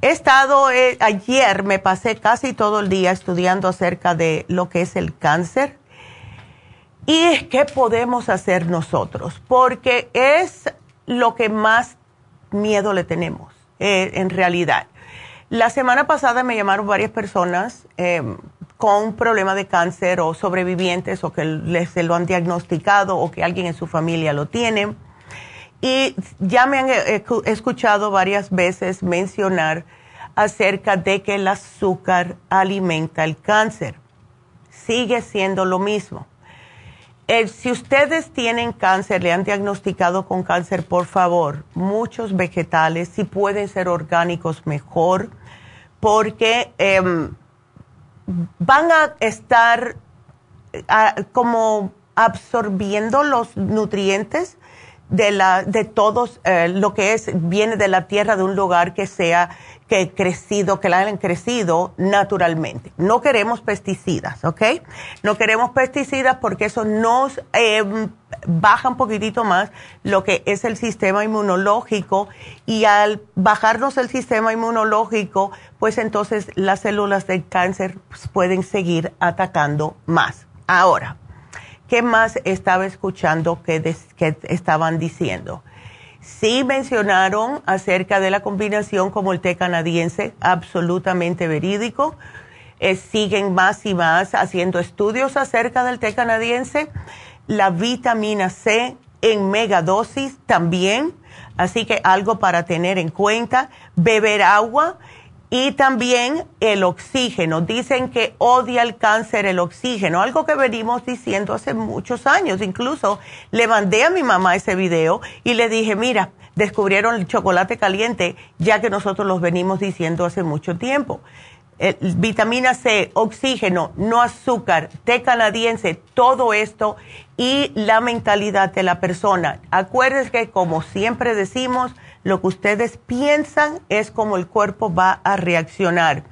he estado, eh, ayer me pasé casi todo el día estudiando acerca de lo que es el cáncer y qué podemos hacer nosotros, porque es lo que más miedo le tenemos, eh, en realidad. La semana pasada me llamaron varias personas em, con problema de cáncer o sobrevivientes o que les, se lo han diagnosticado o que alguien en su familia lo tiene. Y ya me han eh, escuchado varias veces mencionar acerca de que el azúcar alimenta el cáncer. Sigue siendo lo mismo. Eh, si ustedes tienen cáncer, le han diagnosticado con cáncer, por favor, muchos vegetales, si pueden ser orgánicos, mejor, porque em, van a estar como absorbiendo los nutrientes de, la, de todos eh, lo que es, viene de la tierra de un lugar que sea que crecido, que la hayan crecido naturalmente. No queremos pesticidas, ¿ok? No queremos pesticidas porque eso nos em, baja un poquitito más lo que es el sistema inmunológico y al bajarnos el sistema inmunológico, pues entonces las células del cáncer pues, pueden seguir atacando más. Ahora, ¿qué más estaba escuchando que, que estaban diciendo? Sí mencionaron acerca de la combinación como el té canadiense, absolutamente verídico. Eh, siguen más y más haciendo estudios acerca del té canadiense. La vitamina C en megadosis también, así que algo para tener en cuenta. Beber agua y también el oxígeno. Dicen que odia el cáncer el oxígeno, algo que venimos diciendo hace muchos años. Incluso le mandé a mi mamá ese video y le dije, mira, descubrieron el chocolate caliente, ya que nosotros los venimos diciendo hace mucho tiempo. vitamina C, oxígeno, no azúcar, té canadiense, todo esto y la mentalidad de la persona. Acuérdense que como siempre decimos, lo que ustedes piensan es como el cuerpo va a reaccionar.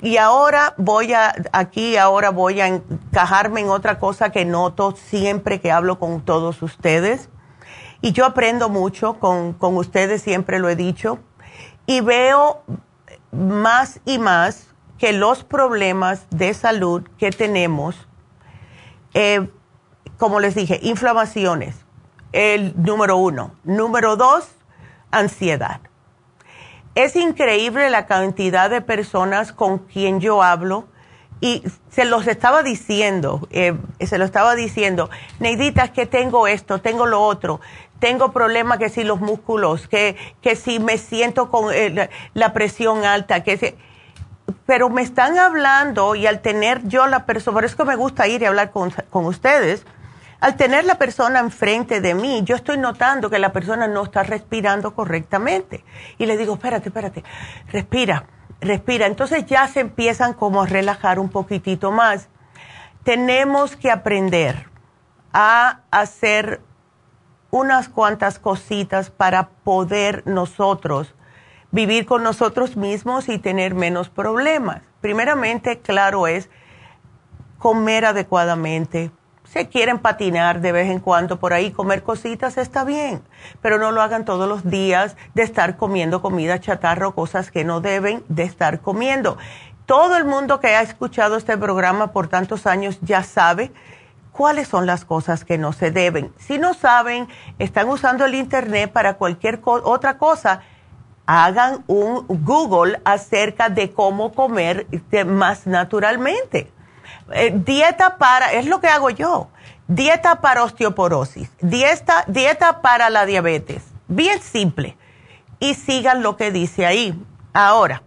Y ahora voy a, aquí ahora voy a encajarme en otra cosa que noto siempre que hablo con todos ustedes. Y yo aprendo mucho con, ustedes, siempre lo he dicho. Y veo más y más que los problemas de salud que tenemos, eh, como les dije, inflamaciones, el número uno. Número dos, ansiedad. Es increíble la cantidad de personas con quien yo hablo y se los estaba diciendo, eh, se lo estaba diciendo, Neidita, que tengo esto, tengo lo otro, tengo problemas que si los músculos, que, que si me siento con eh, la, presión alta, que pero me están hablando y al tener yo la persona, por eso que me gusta ir y hablar con, con ustedes, al tener la persona enfrente de mí, yo estoy notando que la persona no está respirando correctamente. Y le digo, espérate, espérate, respira, respira. Entonces ya se empiezan como a relajar un poquitito más. Tenemos que aprender a hacer unas cuantas cositas para poder nosotros vivir con nosotros mismos y tener menos problemas. Primeramente, claro, es comer adecuadamente, se quieren patinar de vez en cuando por ahí, comer cositas está bien, pero no lo hagan todos los días de estar comiendo comida chatarra o cosas que no deben de estar comiendo. Todo el mundo que ha escuchado este programa por tantos años ya sabe cuáles son las cosas que no se deben. Si no saben, están usando el Internet para cualquier otra cosa, hagan un Google acerca de cómo comer más naturalmente. Eh, dieta para, es lo que hago yo, dieta para osteoporosis, dieta, dieta para la diabetes, bien simple. Y sigan lo que dice ahí. Ahora,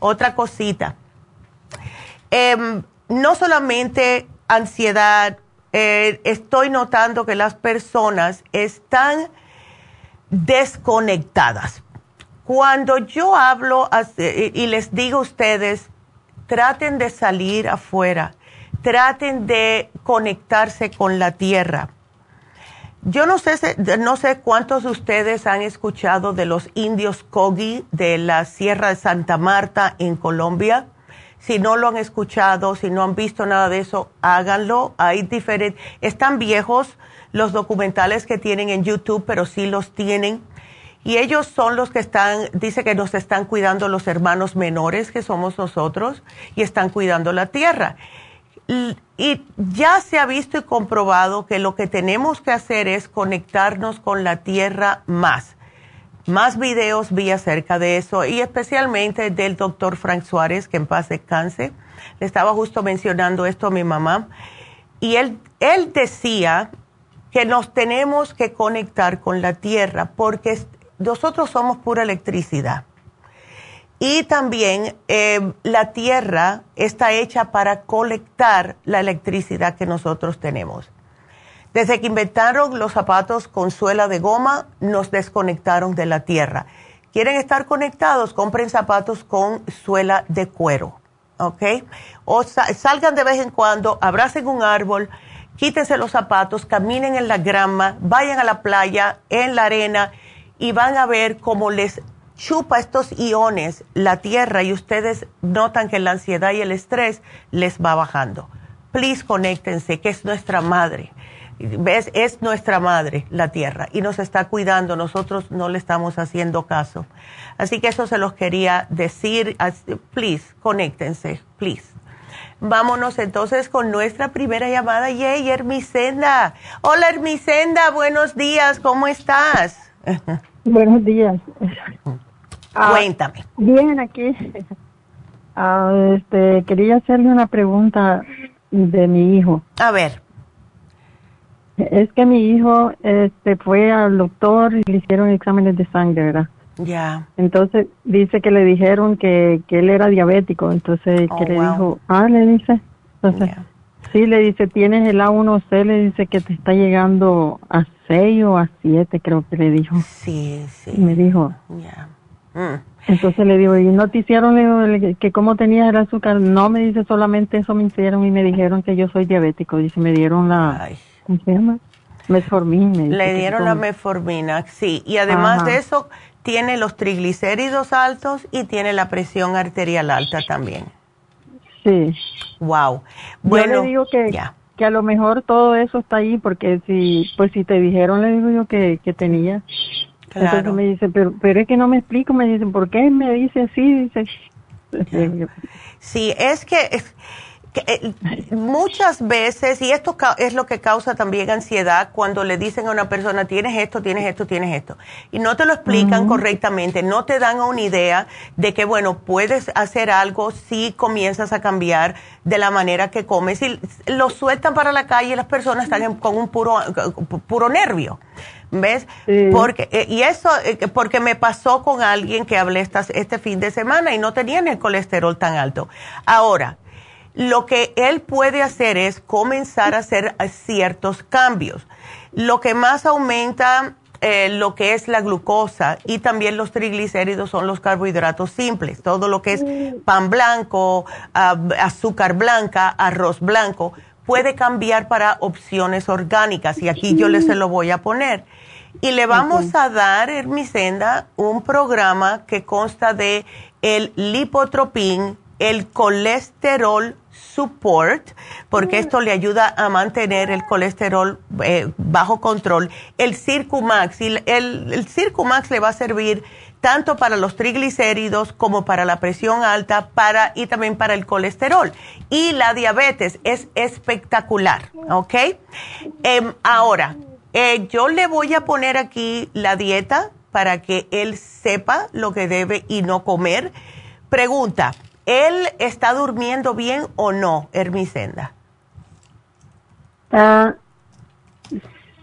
otra cosita. Em, no solamente ansiedad, eh, estoy notando que las personas están desconectadas. Cuando yo hablo y les digo a ustedes, traten de salir afuera, traten de conectarse con la tierra. Yo no sé, no sé cuántos de ustedes han escuchado de los indios Kogi de la Sierra de Santa Marta en Colombia. Si no lo han escuchado, si no han visto nada de eso, háganlo. Hay diferentes, están viejos los documentales que tienen en YouTube, pero sí los tienen. Y ellos son los que están, dice que nos están cuidando los hermanos menores que somos nosotros y están cuidando la tierra. Y ya se ha visto y comprobado que lo que tenemos que hacer es conectarnos con la tierra más. Más videos vi acerca de eso y especialmente del doctor Frank Suárez, que en paz descanse. Le estaba justo mencionando esto a mi mamá. Y él, él decía que nos tenemos que conectar con la tierra porque nosotros somos pura electricidad. Y también eh, la tierra está hecha para colectar la electricidad que nosotros tenemos. Desde que inventaron los zapatos con suela de goma, nos desconectaron de la tierra. ¿Quieren estar conectados? Compren zapatos con suela de cuero, ¿ok? O salgan de vez en cuando, abracen un árbol, quítense los zapatos, caminen en la grama, vayan a la playa, en la arena, y van a ver cómo les chupa estos iones la tierra y ustedes notan que la ansiedad y el estrés les va bajando. Please conéctense, que es nuestra madre. ¿Ves? Es nuestra madre, la tierra, y nos está cuidando. Nosotros no le estamos haciendo caso. Así que eso se los quería decir. Please, conéctense, please. Vámonos entonces con nuestra primera llamada. Yay, Hermisenda. Hola, Hermisenda, buenos días, ¿cómo estás? Buenos días. Ah, Cuéntame. Bien, aquí. Ah, este, quería hacerle una pregunta de mi hijo. A ver. Es que mi hijo este, fue al doctor y le hicieron exámenes de sangre, ¿verdad? Ya. Entonces dice que le dijeron que, que él era diabético, entonces Oh, que le wow. dijo, ah, le dice, entonces, Ya. Sí, le dice, tienes el A1C, le dice que te está llegando a 6 o a 7, creo que le dijo. Sí, sí. Y me dijo, Ya. Mm. entonces le digo, ¿y no te hicieron le digo, que cómo tenías el azúcar? No, me dice, solamente eso me hicieron y me dijeron que yo soy diabético. Dice, me dieron la, Ay. ¿cómo se llama? Metformin. me dice Le dieron la tome. metformina, sí. Y además Ajá. de eso, tiene los triglicéridos altos y tiene la presión arterial alta también. Sí. Wow. Yo Bueno, le digo que, a lo mejor todo eso está ahí porque si, pues si te dijeron, le digo yo que, que tenía. Entonces Claro. me dice, pero, pero es que no me explico, me dicen, ¿por qué me dice así? Dice, Sí, es que, que, eh, muchas veces, y esto es lo que causa también ansiedad cuando le dicen a una persona, tienes esto, tienes esto, tienes esto, y no te lo explican correctamente, no te dan una idea de que, bueno, puedes hacer algo si comienzas a cambiar de la manera que comes, y lo sueltan para la calle y las personas están en- con un puro, puro nervio. ¿Ves? Sí. Porque, eh, y eso, eh, que- porque me pasó con alguien que hablé estas, este fin de semana y no tenían el colesterol tan alto. Ahora, lo que él puede hacer es comenzar a hacer eh, ciertos cambios. Lo que más aumenta eh, lo que es la glucosa y también los triglicéridos son los carbohidratos simples. Todo lo que es pan blanco, azúcar blanca, arroz blanco, puede cambiar para opciones orgánicas y aquí yo le se lo voy a poner. Y le vamos a dar, Hermisenda, un programa que consta de el lipotropín, el colesterol support, porque esto le ayuda a mantener el colesterol eh, bajo control. El Circumax, y el, el, el Circumax le va a servir tanto para los triglicéridos como para la presión alta para, y también para el colesterol. Y la diabetes es espectacular, ¿ok? Em, ahora, eh, yo le voy a poner aquí la dieta para que él sepa lo que debe y no comer. Pregunta, ¿él está durmiendo bien o no, Hermisenda? Ah,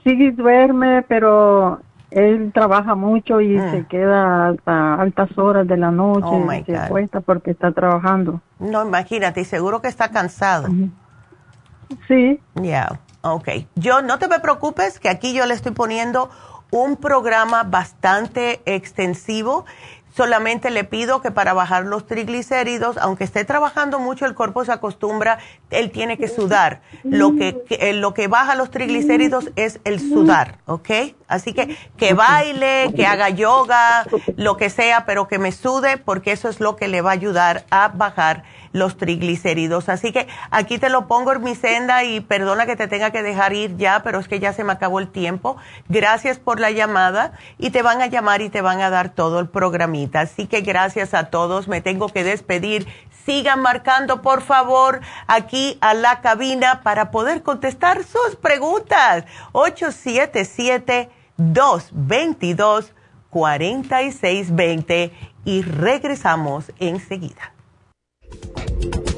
sí duerme, pero él trabaja mucho y Mm. se queda hasta altas horas de la noche, Oh, se God. porque está trabajando. No, imagínate, y seguro que está cansado. Sí, Ya, ok. Yo, no te me preocupes, que aquí yo le estoy poniendo un programa bastante extensivo. Solamente le pido que para bajar los triglicéridos, aunque esté trabajando mucho, el cuerpo se acostumbra, él tiene que sudar. Lo que, eh, lo que baja los triglicéridos es el sudar, ¿ok? Así que que baile, que haga yoga, lo que sea, pero que me sude, porque eso es lo que le va a ayudar a bajar los triglicéridos. Así que aquí te lo pongo en mi senda y perdona que te tenga que dejar ir ya, pero es que ya se me acabó el tiempo. Gracias por la llamada y te van a llamar y te van a dar todo el programita. Así que gracias a todos. Me tengo que despedir. Sigan marcando, por favor, aquí a la cabina para poder contestar sus preguntas. 877 222 4620 y regresamos enseguida. Thank you.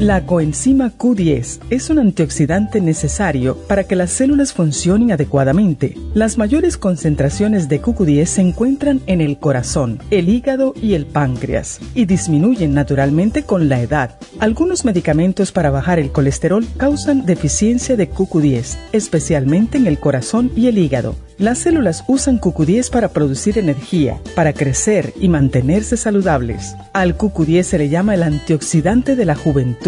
La coenzima Q10 es un antioxidante necesario para que las células funcionen adecuadamente. Las mayores concentraciones de Q10 se encuentran en el corazón, el hígado y el páncreas y disminuyen naturalmente con la edad. Algunos medicamentos para bajar el colesterol causan deficiencia de QQ10, especialmente en el corazón y el hígado. Las células usan QQ10 para producir energía, para crecer y mantenerse saludables. Al QQ10 se le llama el antioxidante de la juventud.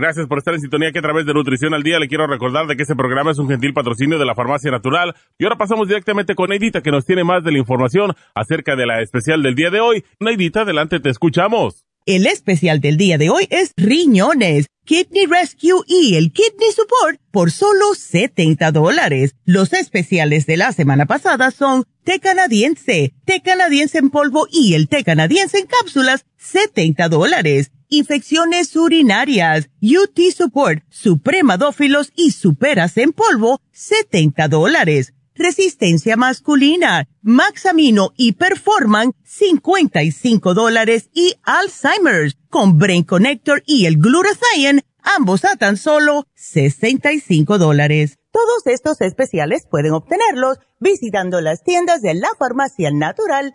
Gracias por estar en sintonía que a través de Nutrición al Día le quiero recordar de que este programa es un gentil patrocinio de la Farmacia Natural. Y ahora pasamos directamente con Neidita que nos tiene más de la información acerca de la especial del día de hoy. Neidita, adelante, te escuchamos. El especial del día de hoy es riñones, Kidney Rescue y el Kidney Support por solo 70 dólares. Los especiales de la semana pasada son té canadiense, té canadiense en polvo y el té canadiense en cápsulas, 70 dólares. Infecciones urinarias, UT Support, Supremadófilos y Superas en polvo, 70 dólares resistencia masculina, Maxamino y Performan, 55 dólares y Alzheimer's con Brain Connector y el Glutathione, ambos a tan solo 65 dólares. Todos estos especiales pueden obtenerlos visitando las tiendas de la farmacia natural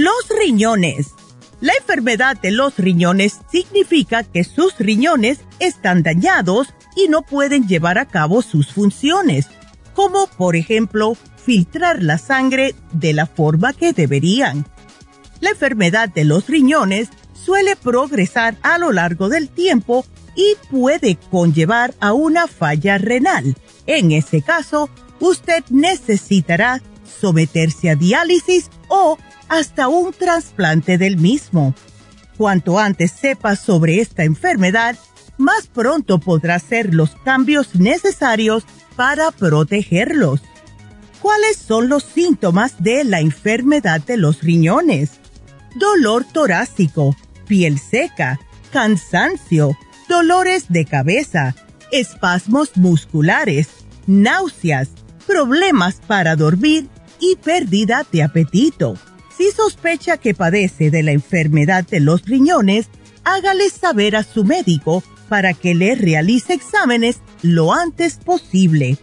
Los riñones. La enfermedad de los riñones significa que sus riñones están dañados y no pueden llevar a cabo sus funciones, como por ejemplo filtrar la sangre de la forma que deberían. La enfermedad de los riñones suele progresar a lo largo del tiempo y puede conllevar a una falla renal. En ese caso, usted necesitará someterse a diálisis o hasta un trasplante del mismo. Cuanto antes sepas sobre esta enfermedad, más pronto podrás hacer los cambios necesarios para protegerlos. ¿Cuáles son los síntomas de la enfermedad de los riñones? Dolor torácico, piel seca, cansancio, dolores de cabeza, espasmos musculares, náuseas, problemas para dormir y pérdida de apetito. Si sospecha que padece de la enfermedad de los riñones, hágale saber a su médico para que le realice exámenes lo antes posible.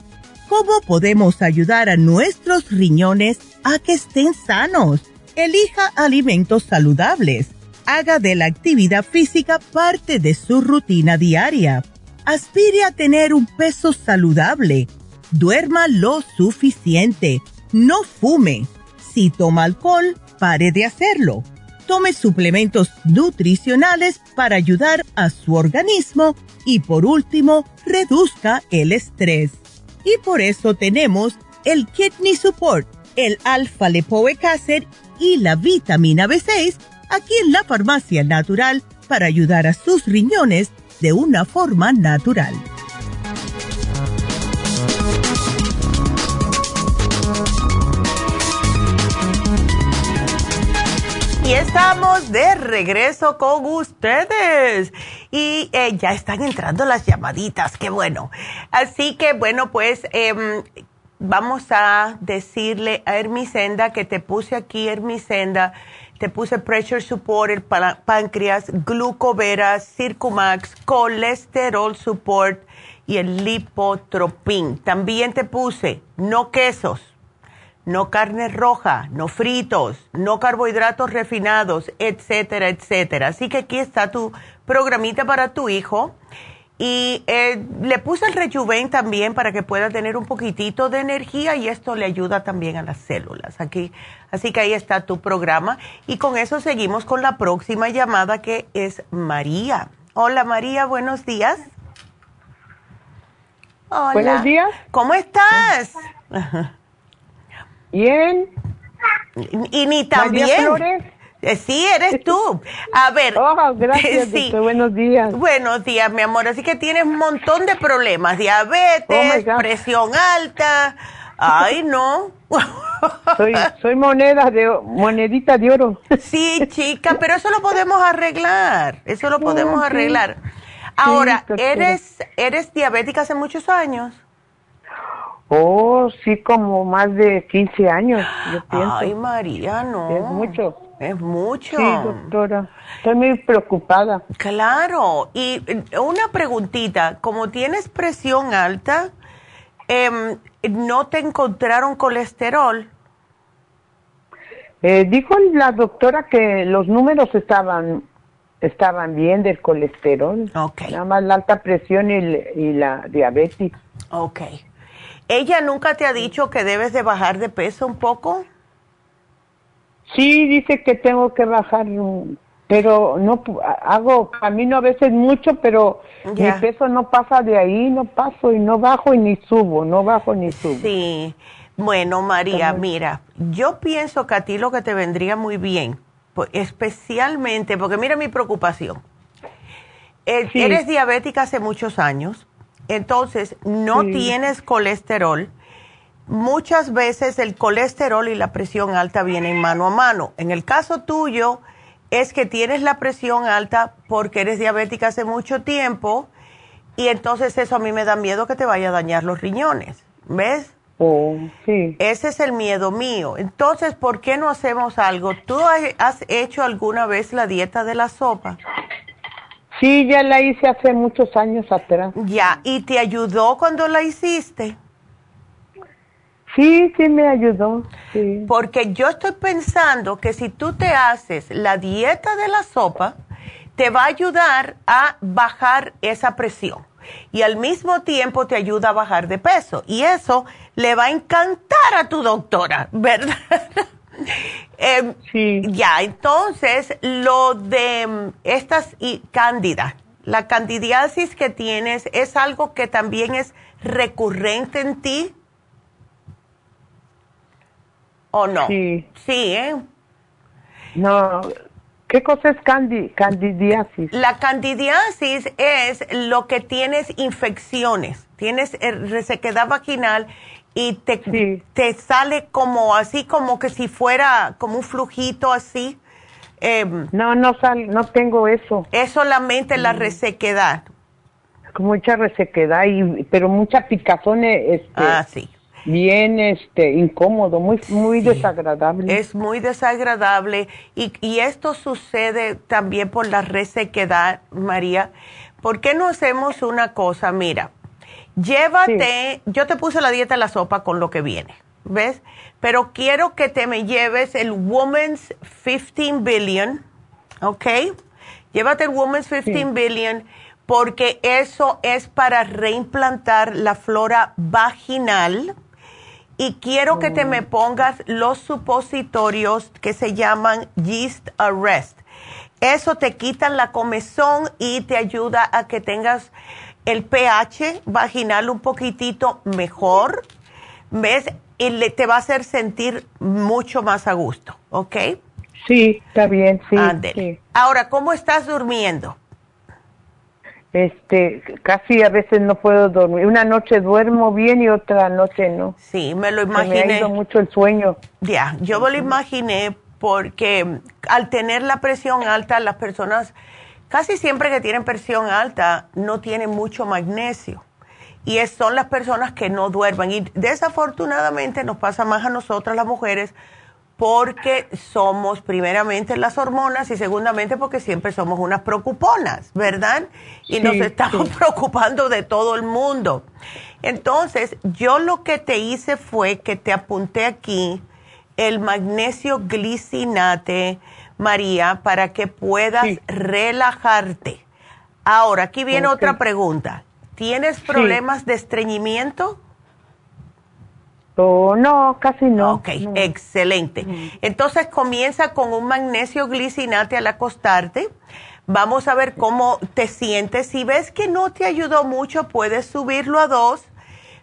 ¿Cómo podemos ayudar a nuestros riñones a que estén sanos? Elija alimentos saludables. Haga de la actividad física parte de su rutina diaria. Aspire a tener un peso saludable. Duerma lo suficiente no fume. Si toma alcohol, pare de hacerlo. Tome suplementos nutricionales para ayudar a su organismo y por último, reduzca el estrés. Y por eso tenemos el Kidney Support, el Alpha Lipoic Acid y la vitamina B6 aquí en la Farmacia Natural para ayudar a sus riñones de una forma natural. Y estamos de regreso con ustedes. Y eh, ya están entrando las llamaditas, qué bueno. Así que bueno, pues em, vamos a decirle a Hermisenda que te puse aquí, Hermisenda, te puse Pressure Support, el páncreas, Glucovera, Circumax, Colesterol Support y el Lipotropin. También te puse no quesos, no carne roja, no fritos, no carbohidratos refinados, etcétera, etcétera. Así que aquí está tu programita para tu hijo y eh, le puse el rejuven también para que pueda tener un poquitito de energía y esto le ayuda también a las células. Aquí, así que ahí está tu programa. Y con eso seguimos con la próxima llamada que es María. Hola María, buenos días. Hola. Buenos días. ¿Cómo estás? Bien. Y, ni también. Eh, sí, eres tú. A ver. Oh, gracias, sí. Buenos días. Buenos días, mi amor. Así que tienes un montón de problemas. Diabetes, oh, presión alta. Ay, no. soy, soy moneda de, monedita de oro. sí, chica, pero eso lo podemos arreglar. Eso lo podemos arreglar. Ahora, ¿eres, ¿eres diabética hace muchos años? Oh, sí, como más de 15 años, yo pienso. Ay, María, no. Es mucho. Es mucho. Sí, doctora. Estoy muy preocupada. Claro. Y eh, una preguntita, como tienes presión alta, em, ¿no te encontraron colesterol? Eh, dijo la doctora que los números estaban estaban bien del colesterol. Okay. Nada más la alta presión y, y la diabetes. Ok. ¿Ella nunca te ha dicho que debes de bajar de peso un poco? Sí, dice que tengo que bajar, pero no hago camino a veces mucho, pero mi peso no pasa de ahí, no paso y no bajo y ni subo, no bajo ni subo. Sí. Bueno, María, mira, yo pienso que a ti lo que te vendría muy bien, especialmente, porque mira mi preocupación. Eh, eres diabética hace muchos años, entonces no tienes colesterol muchas veces el colesterol y la presión alta vienen mano a mano. En el caso tuyo es que tienes la presión alta porque eres diabética hace mucho tiempo y entonces eso a mí me da miedo que te vaya a dañar los riñones. ¿Ves? Oh, sí. Ese es el miedo mío. Entonces, ¿por qué no hacemos algo? ¿Tú has hecho alguna vez la dieta de la sopa? Sí, ya la hice hace muchos años atrás. Ya, ¿y te ayudó cuando la hiciste? Sí, sí me ayudó. Porque yo estoy pensando que si tú te haces la dieta de la sopa, te va a ayudar a bajar esa presión y al mismo tiempo te ayuda a bajar de peso. Y eso le va a encantar a tu doctora, ¿verdad? Em, sí. Ya, entonces lo de mm, estas y cándida, la candidiasis que tienes es algo que también es recurrente en ti. ¿O no? Sí. Sí, ¿eh? No. ¿Qué cosa es candidiasis? La candidiasis es lo que tienes infecciones, tienes eh, resequedad vaginal y te, te sale como así, como que si fuera como un flujito así. Em, no, no sal, no tengo eso. Es solamente la mm. resequedad. Como mucha resequedad, y, pero mucha picazón. Este, ah, sí bien este incómodo, muy muy desagradable. Es muy desagradable y, y, esto sucede también por la resequedad, María. ¿Por qué no hacemos una cosa? Mira, llévate, yo te puse la dieta de la sopa con lo que viene, ¿ves? Pero quiero que te me lleves el Woman's 15 Billion, ¿ok? Llévate el Woman's 15 Billion porque eso es para reimplantar la flora vaginal y quiero que te me pongas los supositorios que se llaman Yeast Arrest. Eso te quita la comezón y te ayuda a que tengas el pH vaginal un poquitito mejor. ¿Ves? Y te va a hacer sentir mucho más a gusto, ¿ok? Sí, está bien, sí. Ahora, ¿cómo estás durmiendo? Este, casi a veces no puedo dormir. Una noche duermo bien y otra noche no. Sí, me lo imaginé. me ha ido mucho el sueño. Ya, yo me lo imaginé porque al tener la presión alta, las personas, casi siempre que tienen presión alta, no tienen mucho magnesio. Y son las personas que no duermen. Y desafortunadamente nos pasa más a nosotras las mujeres porque somos primeramente las hormonas y segundamente porque siempre somos unas preocuponas, ¿verdad? Y nos estamos preocupando de todo el mundo. Entonces, yo lo que te hice fue que te apunté aquí el magnesio glicinate, María, para que puedas relajarte. Ahora, aquí viene otra pregunta. ¿Tienes problemas de estreñimiento? no, casi no. Ok, excelente. Entonces comienza con un magnesio glicinate al acostarte. Vamos a ver cómo te sientes. Si ves que no te ayudó mucho, puedes subirlo a dos,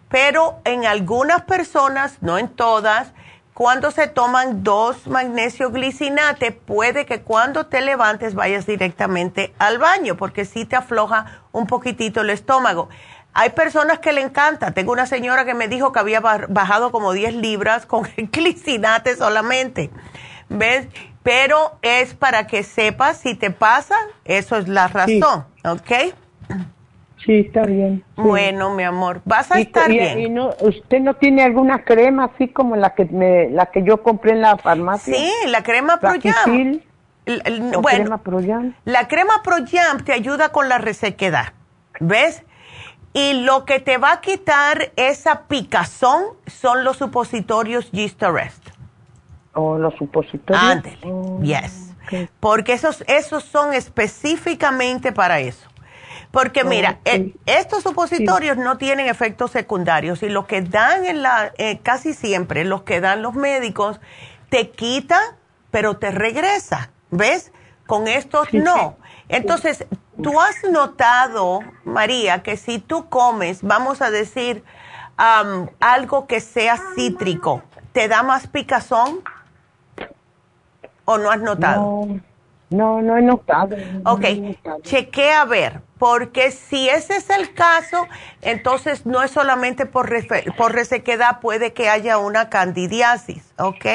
pero en algunas personas, no en todas, cuando se toman dos magnesio glicinate, puede que cuando te levantes vayas directamente al baño, porque sí te afloja un poquitito el estómago. Hay personas que le encanta. Tengo una señora que me dijo que había bajado como 10 libras con el glicinate solamente. ¿Ves? Pero es para que sepas si te pasa, eso es la razón, ¿ok? Sí, está bien. Bueno, mi amor, vas a estar bien. Y no, ¿Usted no tiene alguna crema así como la que me, la que yo compré en la farmacia? Sí, la crema ProYam. Bueno, crema ProYam. la crema ProYam te ayuda con la resequedad, ¿ves? Y lo que te va a quitar esa picazón son los supositorios Gist Arrest. ¿O los supositorios? Ándale, oh, yes. Porque esos, esos son específicamente para eso. Porque mira, eh, estos supositorios no tienen efectos secundarios y lo que dan en la, eh, casi siempre, los que dan los médicos, te quita, pero te regresa. ¿Ves? Con estos no. Entonces, ¿tú has notado, María, que si tú comes, vamos a decir, algo que sea cítrico, ¿te da más picazón? ¿O no has notado? No, no, he notado. Ok, chequea a ver, porque si ese es el caso, entonces no es solamente por, por resequedad, puede que haya una candidiasis, ¿ok?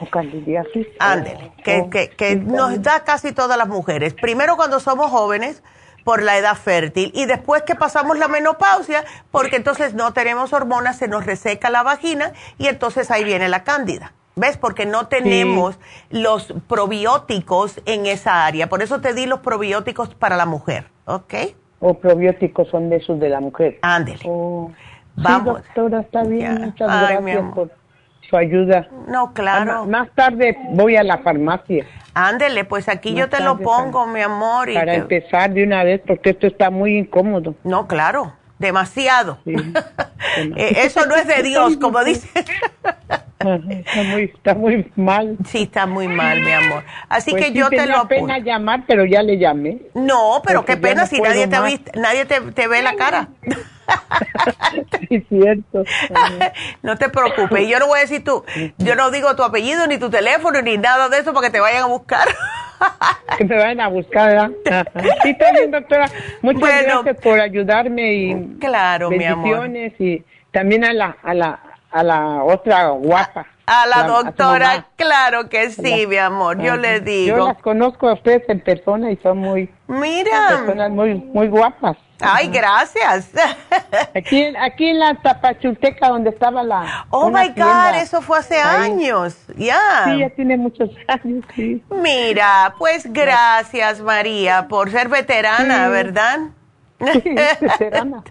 O candidiasis. Ándele, que, que, que nos da casi todas las mujeres. Primero cuando somos jóvenes, por la edad fértil, y después que pasamos la menopausia, porque entonces no tenemos hormonas, se nos reseca la vagina, y entonces ahí viene la cándida. ¿Ves? Porque no tenemos los probióticos en esa área. Por eso te di los probióticos para la mujer, ¿ok? O probióticos son de esos de la mujer. Ándele. Oh. Vamos. doctora, está bien. Muchas gracias por su ayuda. No, claro. Más tarde voy a la farmacia. Ándele, pues aquí yo te lo pongo, mi amor. para empezar de una vez, porque esto está muy incómodo. No, claro demasiado. Eh, eso no es de Dios, como dice. está, muy, está muy mal. Sí, está muy mal, mi amor. Así pues que yo te lo pena llamar, pero ya le llamé. No, pero qué pena si nadie te, viste, nadie te, te, ve la cara. sí, cierto. no te preocupes. Yo no voy a decir tú, yo no digo tu apellido, ni tu teléfono, ni nada de eso para que te vayan a buscar. Que me vayan a buscar, ¿verdad? Sí, también, doctora. Muchas gracias por ayudarme y claro, bendiciones y también a la, a la, a la otra guapa. A la, doctora, claro que sí, mi amor, yo le digo. Yo las conozco a ustedes en persona y son muy... Mira. Personas muy, muy guapas. Ay, gracias. Aquí, aquí en la Tapachulteca, donde estaba la. Oh my God, eso fue hace años. Ya. Sí, ya tiene muchos años, sí. Mira, pues gracias, María, por ser veterana, ¿verdad? Sí, veterana.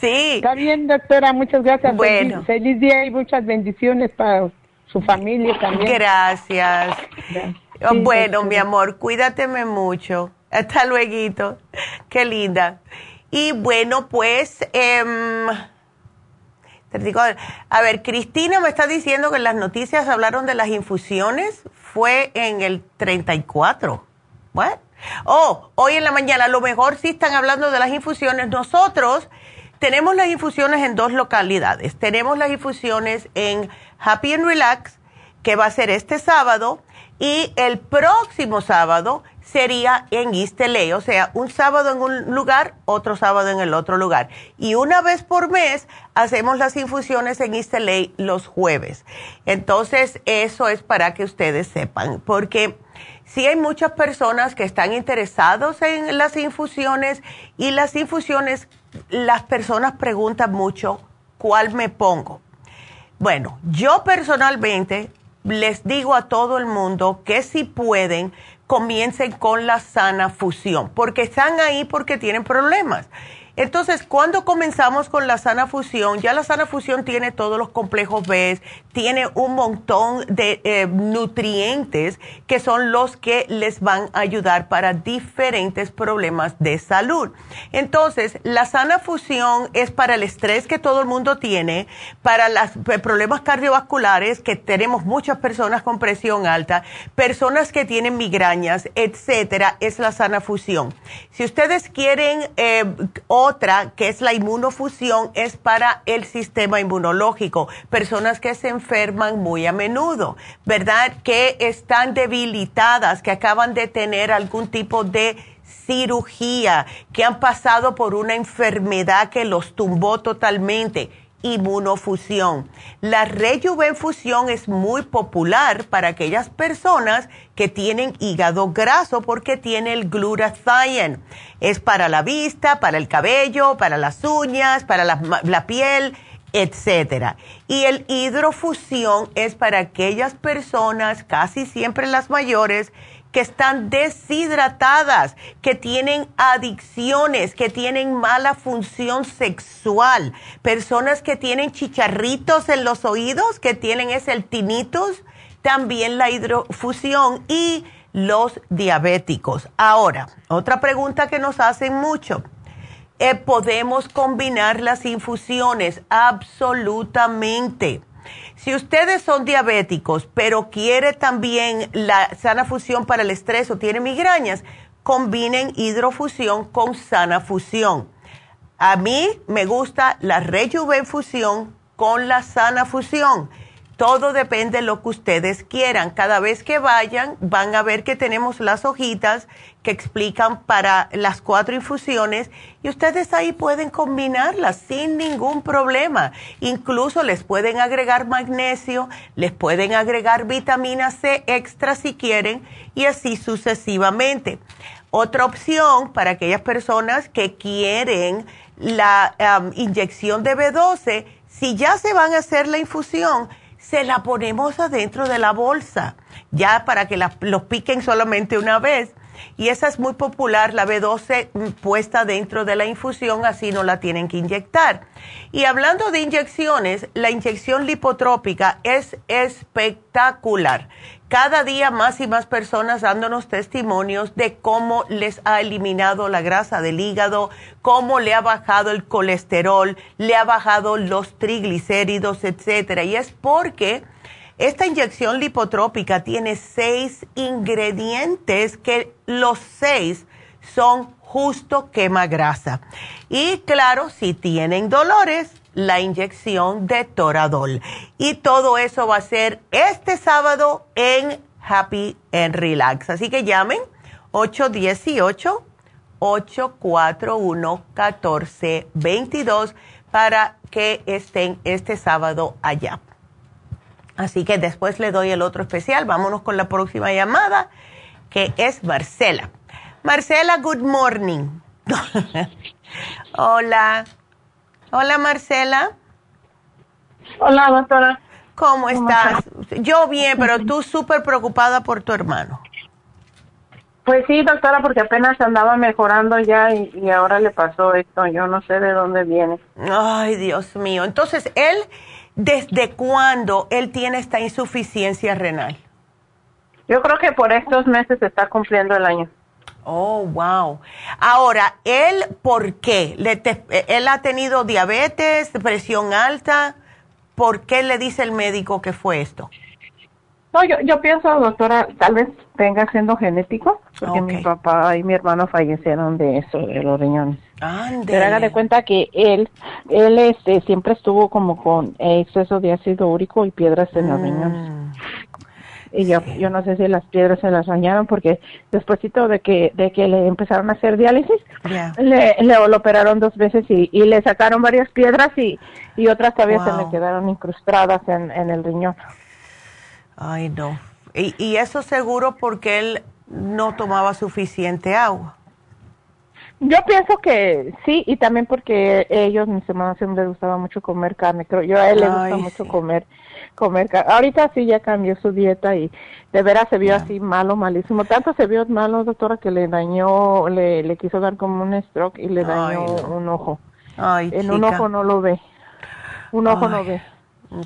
sí. Está bien, doctora, muchas gracias. Bueno. Feliz, día y muchas bendiciones para su familia también. Gracias. bueno, mi amor, cuídateme mucho. Hasta luego. Qué linda. Y bueno, pues em, A ver, Cristina me está diciendo que las noticias hablaron de las infusiones. Fue en el 34. ¿What? Oh, hoy en la mañana, a lo mejor sí están hablando de las infusiones. Nosotros tenemos las infusiones en dos localidades. Tenemos las infusiones en Happy and Relax, que va a ser este sábado, y el próximo sábado sería en East o sea, un sábado en un lugar, otro sábado en el otro lugar. Y una vez por mes hacemos las infusiones en East los jueves. Entonces, eso es para que ustedes sepan, porque sí hay muchas personas que están interesados en las infusiones y las infusiones, las personas preguntan mucho, ¿cuál me pongo? Bueno, yo personalmente les digo a todo el mundo que si pueden, comiencen con la sana fusión, porque están ahí porque tienen problemas. Entonces, cuando comenzamos con la sana fusión, ya la sana fusión tiene todos los complejos B, tiene un montón de eh, nutrientes que son los que les van a ayudar para diferentes problemas de salud. Entonces, la sana fusión es para el estrés que todo el mundo tiene, para los eh, problemas cardiovasculares, que tenemos muchas personas con presión alta, personas que tienen migrañas, etcétera, es la sana fusión. Si ustedes quieren eh, otra, que es la inmunofusión, es para el sistema inmunológico, personas que se enferman muy a menudo, ¿verdad? Que están debilitadas, que acaban de tener algún tipo de cirugía, que han pasado por una enfermedad que los tumbó totalmente inmunofusión. La rejuvenfusión es muy popular para aquellas personas que tienen hígado graso porque tiene el glutathione. Es para la vista, para el cabello, para las uñas, para la, la piel, etcétera. Y el hidrofusión es para aquellas personas, casi siempre las mayores, que están deshidratadas, que tienen adicciones, que tienen mala función sexual, personas que tienen chicharritos en los oídos, que tienen ese el tinnitus, también la hidrofusión y los diabéticos. Ahora, otra pregunta que nos hacen mucho. Eh, ¿Podemos combinar las infusiones? Absolutamente si ustedes son diabéticos, pero quiere también la sana fusión para el estrés o tiene migrañas, combinen hidrofusión con sana fusión. A mí me gusta la rejuvenfusión con la sana fusión todo depende de lo que ustedes quieran. Cada vez que vayan, van a ver que tenemos las hojitas que explican para las cuatro infusiones y ustedes ahí pueden combinarlas sin ningún problema. Incluso les pueden agregar magnesio, les pueden agregar vitamina C extra si quieren y así sucesivamente. Otra opción para aquellas personas que quieren la inyección de B12, si ya se van a hacer la infusión, se la ponemos adentro de la bolsa, ya para que los piquen solamente una vez. Y esa es muy popular, la B12 mm, puesta dentro de la infusión, así no la tienen que inyectar. Y hablando de inyecciones, la inyección lipotrópica es espectacular cada día más y más personas dándonos testimonios de cómo les ha eliminado la grasa del hígado, cómo le ha bajado el colesterol, le ha bajado los triglicéridos, etcétera. Y es porque esta inyección lipotrópica tiene seis ingredientes que los seis son justo quema grasa. Y claro, si tienen dolores, la inyección de Toradol. Y todo eso va a ser este sábado en Happy and Relax. Así que llamen 818-841-1422 para que estén este sábado allá. Así que después le doy el otro especial. Vámonos con la próxima llamada, que es Marcela. Marcela, good morning. Hola. Hola, Marcela. Hola, doctora. ¿Cómo, estás? Yo bien, pero tú súper preocupada por tu hermano. Pues sí, doctora, porque apenas andaba mejorando ya y, ahora le pasó esto. Yo no sé de dónde viene. Ay, Dios mío. Entonces, ¿él desde cuándo él tiene esta insuficiencia renal? Yo creo que por estos meses está cumpliendo el año. Oh, wow. Ahora, ¿él por qué? ¿Él ha tenido diabetes, presión alta? ¿por qué le dice el médico que fue esto? No, yo, yo pienso, doctora, tal vez venga siendo genético, porque mi papá y mi hermano fallecieron de eso, de los riñones. Pero haga de cuenta que él, él este, siempre estuvo como con exceso de ácido úrico y piedras en los riñones. Mm. Y yo, yo no sé si las piedras se las dañaron porque despuésito de que, de que le empezaron a hacer diálisis, le, le lo operaron dos veces y, y le sacaron varias piedras y, y otras todavía se le quedaron incrustadas en, en el riñón. Ay, no. Y, y eso seguro porque él no tomaba suficiente agua. Yo pienso que sí, y también porque ellos, mis hermanos, siempre les gustaba mucho comer carne. Creo yo a él le gusta mucho comer comer carne. Ahorita sí ya cambió su dieta y de veras se vio así malo, malísimo. Tanto se vio malo, doctora, que le dañó, le, le quiso dar como un stroke y le dañó un ojo. Ay, en un ojo no lo ve. Un ojo no ve.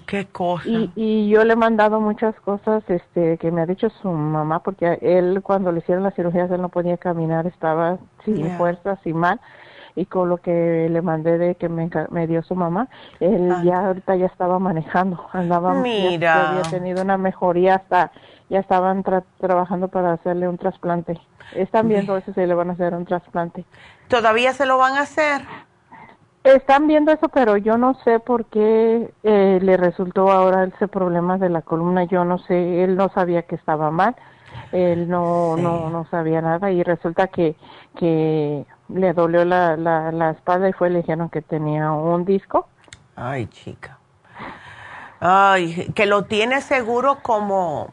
Qué cosa. Y, y yo le he mandado muchas cosas este, que me ha dicho su mamá, porque él cuando le hicieron las cirugías él no podía caminar, estaba sin fuerza, sin mal. Y con lo que le mandé de que me, me dio su mamá, él ya ahorita ya estaba manejando, andaba, Mira. había tenido una mejoría hasta, ya estaban trabajando para hacerle un trasplante. Están viendo eso si le van a hacer un trasplante. ¿Todavía se lo van a hacer? Están viendo eso, pero yo no sé por qué eh, le resultó ahora ese problema de la columna. Yo no sé, él no sabía que estaba mal, él no no no sabía nada y resulta que que le dolió la, la, la espalda y fue le dijeron que tenía un disco. Ay, chica. Ay, que lo tiene seguro como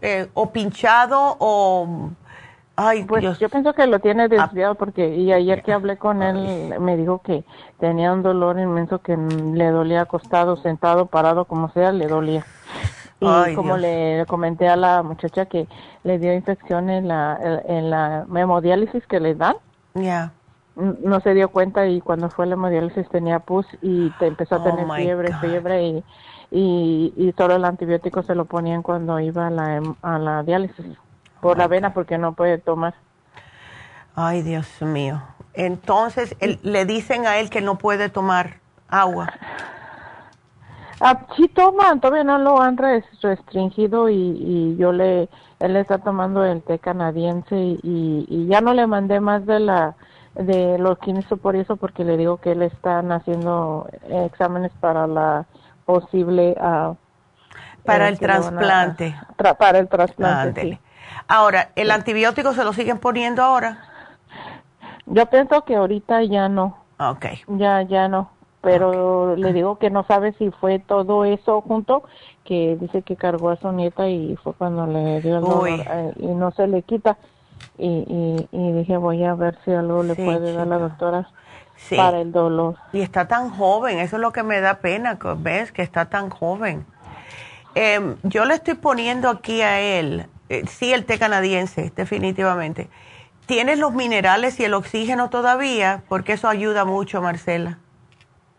eh, o pinchado o Ay, pues yo pienso que lo tiene ah. desviado porque y ayer que hablé con él me dijo que tenía un dolor inmenso que le dolía acostado, sentado, parado, como sea, le dolía. Y como le comenté a la muchacha que le dio infección en la en la hemodiálisis que le dan. Ya. No se dio cuenta y cuando fue la hemodiálisis tenía pus y te empezó a oh tener fiebre, fiebre y, y, y solo el antibiótico se lo ponían cuando iba a la, a la diálisis por la vena porque no puede tomar. Ay, Dios mío. Entonces, le dicen a él que no puede tomar agua. Ah, sí toma, todavía no lo han restringido y, y, yo le, él está tomando el té canadiense y, y ya no le mandé más de la, de los químicos por eso porque le digo que le están haciendo exámenes para la posible... Uh, para el trasplante. para el trasplante, Ahora, ¿el antibiótico se lo siguen poniendo ahora? Yo pienso que ahorita ya no. Ok. Ya, ya no. Pero le digo que no sabe si fue todo eso junto, que dice que cargó a su nieta y fue cuando le dio el dolor eh, y no se le quita. Y, y, dije, voy a ver si algo le puede dar la doctora para el dolor. Y está tan joven, eso es lo que me da pena, ves que está tan joven. Em, yo le estoy poniendo aquí a él eh, sí el té canadiense, definitivamente. ¿Tienes los minerales y el oxígeno todavía? Porque eso ayuda mucho, Marcela.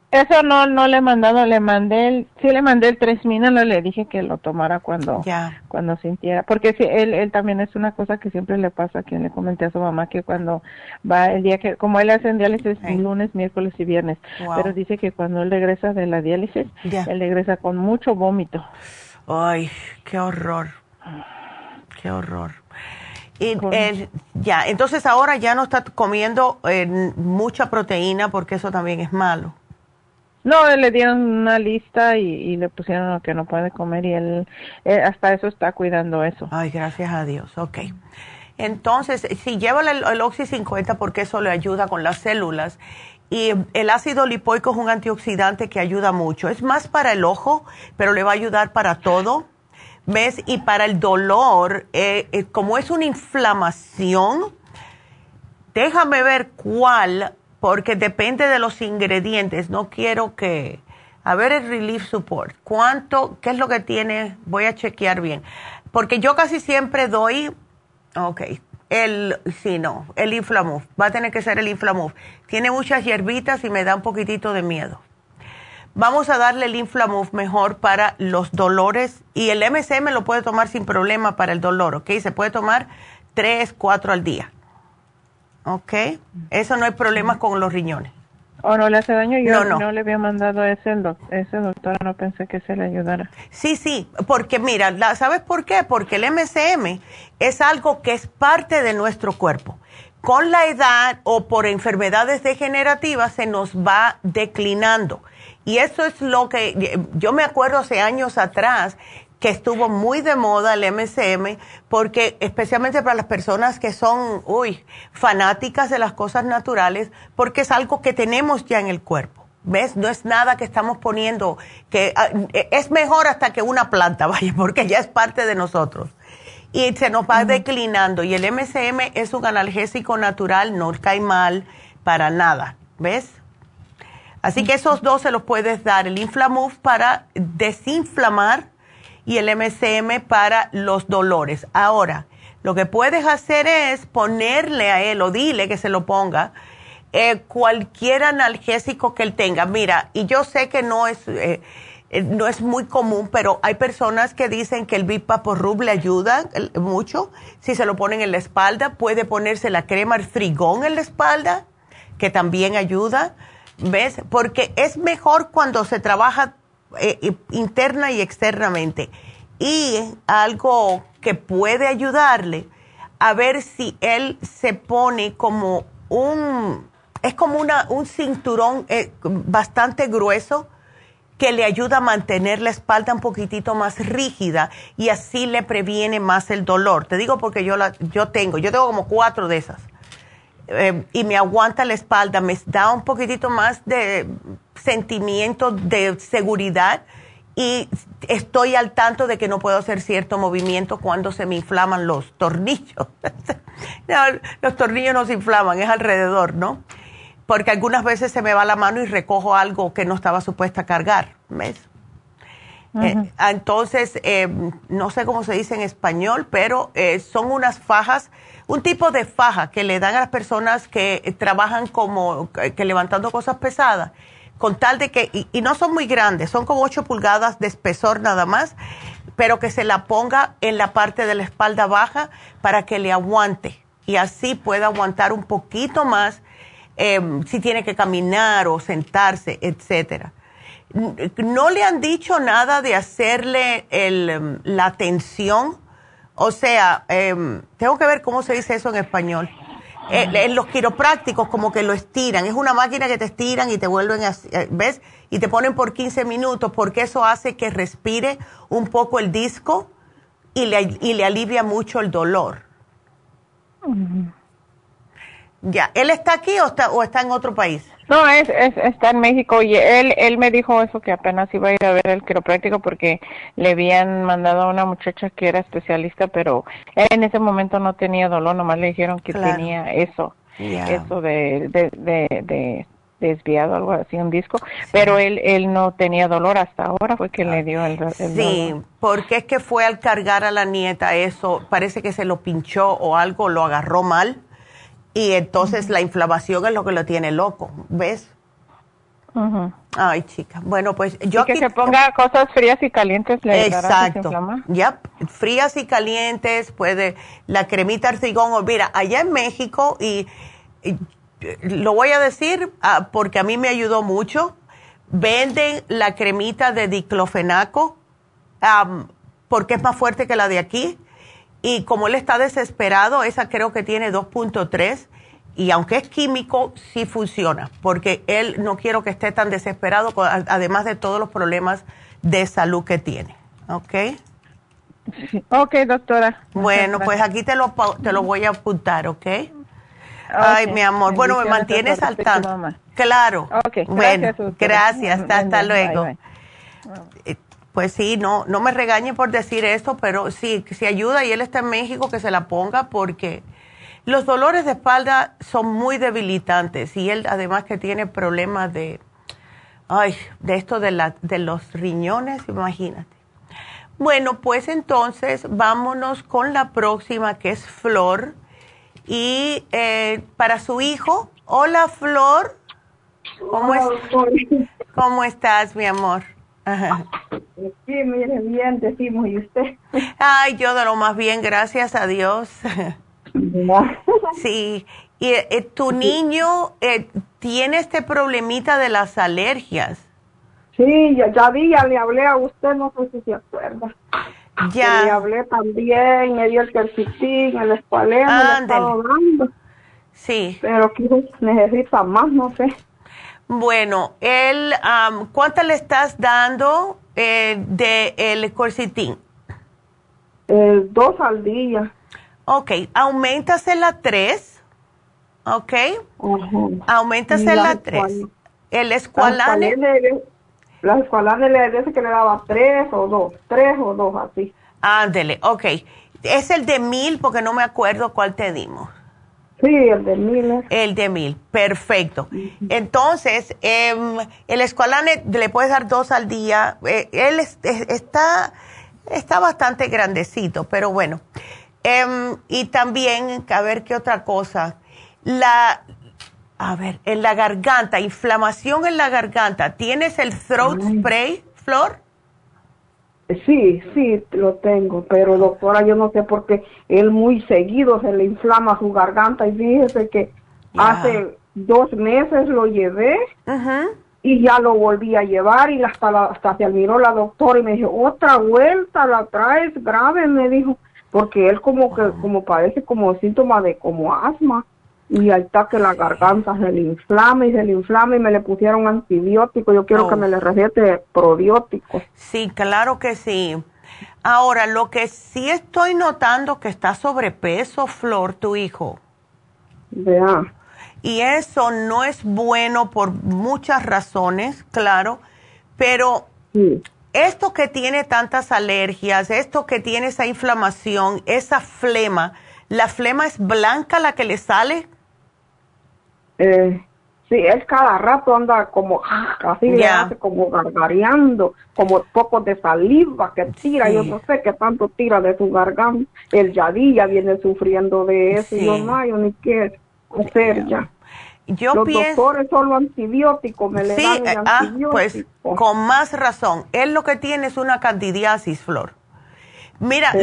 Eso no no le he mandado, le mandé el, sí le mandé el tres minerales, le dije que lo tomara cuando cuando sintiera, porque sí, él, él también es una cosa que siempre le pasa, que le comenté a su mamá que cuando va el día que, como él hace diálisis lunes, miércoles y viernes, pero dice que cuando él regresa de la diálisis, él regresa con mucho vómito. Ay, qué horror. Qué horror. Y, ya, entonces ahora ya no está comiendo eh, mucha proteína porque eso también es malo. No, le dieron una lista y, le pusieron lo que no puede comer y él eh, hasta eso está cuidando eso. Ay, gracias a Dios, ok. Entonces, si lleva el, el Oxy 50 porque eso le ayuda con las células y el ácido lipoico es un antioxidante que ayuda mucho. Es más para el ojo, pero le va a ayudar para todo ¿Ves? Y para el dolor, eh, eh, como es una inflamación, déjame ver cuál, porque depende de los ingredientes. No quiero que... A ver el Relief Support. ¿Cuánto? ¿Qué es lo que tiene? Voy a chequear bien. Porque yo casi siempre doy... Ok. El, sí, no, el Inflamuf. Va a tener que ser el Inflamuf. Tiene muchas hierbitas y me da un poquitito de miedo. Vamos a darle el Inflamuf mejor para los dolores y el MSM lo puede tomar sin problema para el dolor, ¿ok? Se puede tomar tres, cuatro al día. ¿Ok? Eso no hay problema con los riñones. ¿O no le hace daño? Yo no, le había mandado ese, ese doctor, no pensé que se le ayudara. Sí, sí, porque mira, ¿sabes por qué? Porque el MCM es algo que es parte de nuestro cuerpo. Con la edad o por enfermedades degenerativas se nos va declinando. Y eso es lo que yo me acuerdo hace años atrás que estuvo muy de moda el MCM, porque especialmente para las personas que son, uy, fanáticas de las cosas naturales, porque es algo que tenemos ya en el cuerpo. ¿Ves? No es nada que estamos poniendo, que ah, es mejor hasta que una planta, vaya, porque ya es parte de nosotros. Y se nos va declinando. Y el MCM es un analgésico natural, no cae mal para nada. ¿Ves? Así que esos dos se los puedes dar. El Inflamuf para desinflamar y el MCM para los dolores. Ahora, lo que puedes hacer es ponerle a él o dile que se lo ponga eh, cualquier analgésico que él tenga. Mira, y yo sé que no es, eh, eh, no es muy común, pero hay personas que dicen que el Vipaporrub le ayuda mucho. Si se lo ponen en la espalda, puede ponerse la crema el frigón en la espalda, que también ayuda. ¿Ves? Porque es mejor cuando se trabaja eh, interna y externamente. Y algo que puede ayudarle a ver si él se pone como un, es como una, un cinturón eh, bastante grueso que le ayuda a mantener la espalda un poquitito más rígida y así le previene más el dolor. Te digo porque yo, la, yo tengo, yo tengo como cuatro de esas. Eh, y me aguanta la espalda, me da un poquitito más de sentimiento de seguridad y estoy al tanto de que no puedo hacer cierto movimiento cuando se me inflaman los tornillos. los tornillos no se inflaman, es alrededor, ¿no? Porque algunas veces se me va la mano y recojo algo que no estaba supuesta a cargar, ¿ves? Eh, entonces, eh, no sé cómo se dice en español, pero son unas fajas un tipo de faja que le dan a las personas que trabajan como que levantando cosas pesadas, con tal de que, y, no son muy grandes, son como 8 pulgadas de espesor nada más, pero que se la ponga en la parte de la espalda baja para que le aguante y así pueda aguantar un poquito más em, si tiene que caminar o sentarse, etcétera. No le han dicho nada de hacerle el, la tensión o sea, em, tengo que ver cómo se dice eso en español. Eh, en los quiroprácticos como que lo estiran. Es una máquina que te estiran y te vuelven a... Eh, ¿Ves? Y te ponen por 15 minutos porque eso hace que respire un poco el disco y le, y le alivia mucho el dolor. Ya. ¿Él está aquí o está, o está en otro país? No, es, está en México y él, él me dijo eso que apenas iba a ir a ver el quiropráctico porque le habían mandado a una muchacha que era especialista, pero en ese momento no tenía dolor, nomás le dijeron que tenía eso, eso de, de, desviado, algo así, un disco, pero él, él no tenía dolor hasta ahora, fue que le dio el, el Sí, porque es que fue al cargar a la nieta eso, parece que se lo pinchó o algo, lo agarró mal y entonces la inflamación es lo que lo tiene loco, ¿ves? Ay, chica. Bueno, pues yo que se ponga cosas frías y calientes le Exacto. Ya, frías y calientes, puede la cremita arcigón o mira, allá en México y, lo voy a decir ah, porque a mí me ayudó mucho. Venden la cremita de diclofenaco porque es más fuerte que la de aquí y como él está desesperado, esa creo que tiene 2.3 y aunque es químico, sí funciona, porque él no quiero que esté tan desesperado, además de todos los problemas de salud que tiene. ¿Ok? Ok, doctora. Bueno, pues aquí te lo, te lo voy a apuntar, ¿ok? Ay, mi amor. Bueno, me mantienes al tanto. Claro. Okay, bueno, gracias. Hasta, luego. Pues sí, no, no me regañe por decir esto, pero sí, si ayuda y él está en México, que se la ponga porque los dolores de espalda son muy debilitantes y él además que tiene problemas de, ay, de esto de, la, de los riñones, imagínate. Bueno, pues entonces vámonos con la próxima que es Flor. Y eh, para su hijo, hola Flor, ¿cómo, es, ¿cómo estás mi amor? Sí, mire, bien, decimos, ¿y usted? Ay, yo de lo más bien, gracias a Dios. Sí, Y eh, tu niño eh, tiene este problemita de las alergias. Sí, ya, ya vi, ya le hablé a usted, no sé si se acuerda. Ya. le hablé también, me dio el calcitín, el escualeno, me estaba dando. Sí. Pero que necesita más, no sé. Bueno, él, ¿cuánto le estás dando eh, de el quercitín? Eh, dos al día. Ok, aumentase la tres, ok. Aumentase la tres. El escualane. La escualane le dice que le daba tres o dos, tres o dos así. Ándele, ok. Es el de mil porque no me acuerdo cuál te dimos. Sí, el de mil. El de mil, perfecto. Entonces, em, el escualane le puedes dar dos al día. Eh, él está, está bastante grandecito, pero bueno. Em, y también, a ver qué otra cosa. La, a ver, en la garganta, inflamación en la garganta. ¿Tienes el throat spray, Flor? Sí, sí, lo tengo, pero doctora, yo no sé por qué él muy seguido se le inflama su garganta y fíjese que hace dos meses lo llevé y ya lo volví a llevar y hasta, hasta se admiró la doctora y me dijo, otra vuelta, la traes grave, me dijo, porque él como que, como parece como síntoma de como asma y ahí está que la garganta se le inflama y se le inflama y me le pusieron antibiótico. Yo quiero que me le recete probiótico. Sí, claro que sí. Ahora, lo que sí estoy notando que está sobrepeso, Flor, tu hijo. Vea. Y eso no es bueno por muchas razones, claro, pero esto que tiene tantas alergias, esto que tiene esa inflamación, esa flema, ¿la flema es blanca la que le sale? Eh, sí, él cada rato anda como, así le hace como gargareando, como poco de saliva que tira, yo no sé qué tanto tira de su garganta. El Yadilla viene sufriendo de eso y yo no hay ni qué hacer ya. Yo Los pienso, doctores solo antibióticos me le dan eh, ah, pues con más razón. Él lo que tiene es una candidiasis, Flor. Mira,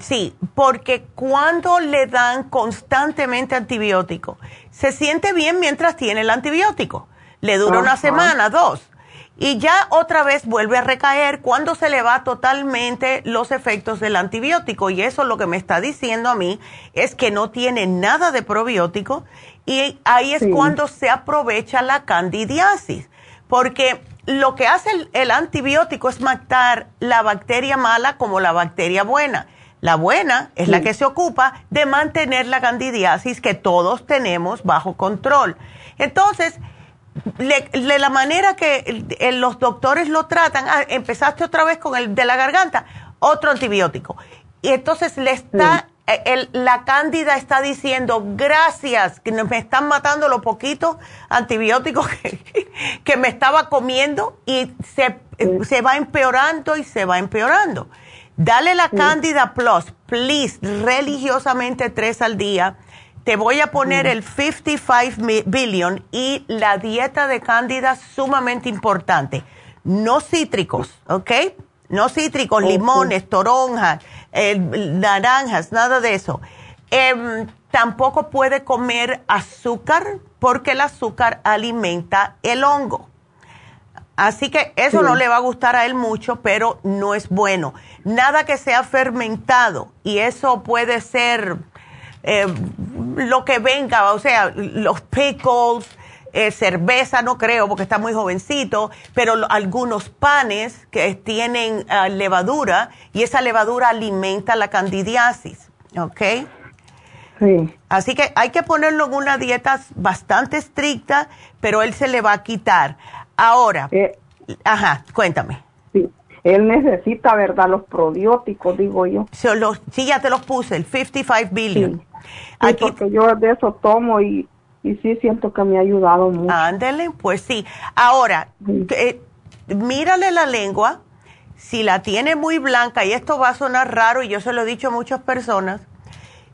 sí, porque cuando le dan constantemente antibiótico, se siente bien mientras tiene el antibiótico. Le dura una semana, dos. Y ya otra vez vuelve a recaer cuando se le va totalmente los efectos del antibiótico. Y eso lo que me está diciendo a mí es que no tiene nada de probiótico y ahí es cuando se aprovecha la candidiasis. Porque lo que hace el, antibiótico es matar la bacteria mala como la bacteria buena. La buena es la que se ocupa de mantener la candidiasis que todos tenemos bajo control. Entonces, de la manera que los doctores lo tratan, ah, empezaste otra vez con el de la garganta, otro antibiótico. Y entonces le está eh, la cándida está diciendo, gracias, que me están matando los poquitos antibióticos que, me estaba comiendo y se, se, va empeorando y se va empeorando. Dale la cándida plus, please, religiosamente tres al día. Te voy a poner el 55 billion y la dieta de cándida sumamente importante. No cítricos, ¿ok? No cítricos, limones, toronjas naranjas, nada de eso. Em, tampoco puede comer azúcar porque el azúcar alimenta el hongo. Así que eso no le va a gustar a él mucho, pero no es bueno. Nada que sea fermentado y eso puede ser em, lo que venga, o sea, los pickles, eh, cerveza no creo porque está muy jovencito, pero algunos panes que tienen ah, levadura y esa levadura alimenta la candidiasis, ¿ok? Sí. Así que hay que ponerlo en una dieta bastante estricta, pero él se le va a quitar. Ahora, eh, ajá, cuéntame. Sí, él necesita, ¿verdad? Los probióticos, digo yo. sí, ya te los puse, el 55 billion. Sí, porque yo de eso tomo y y sí siento que me ha ayudado mucho. Ándele, pues sí. Ahora, eh, mírale la lengua, si la tiene muy blanca, y esto va a sonar raro, y yo se lo he dicho a muchas personas,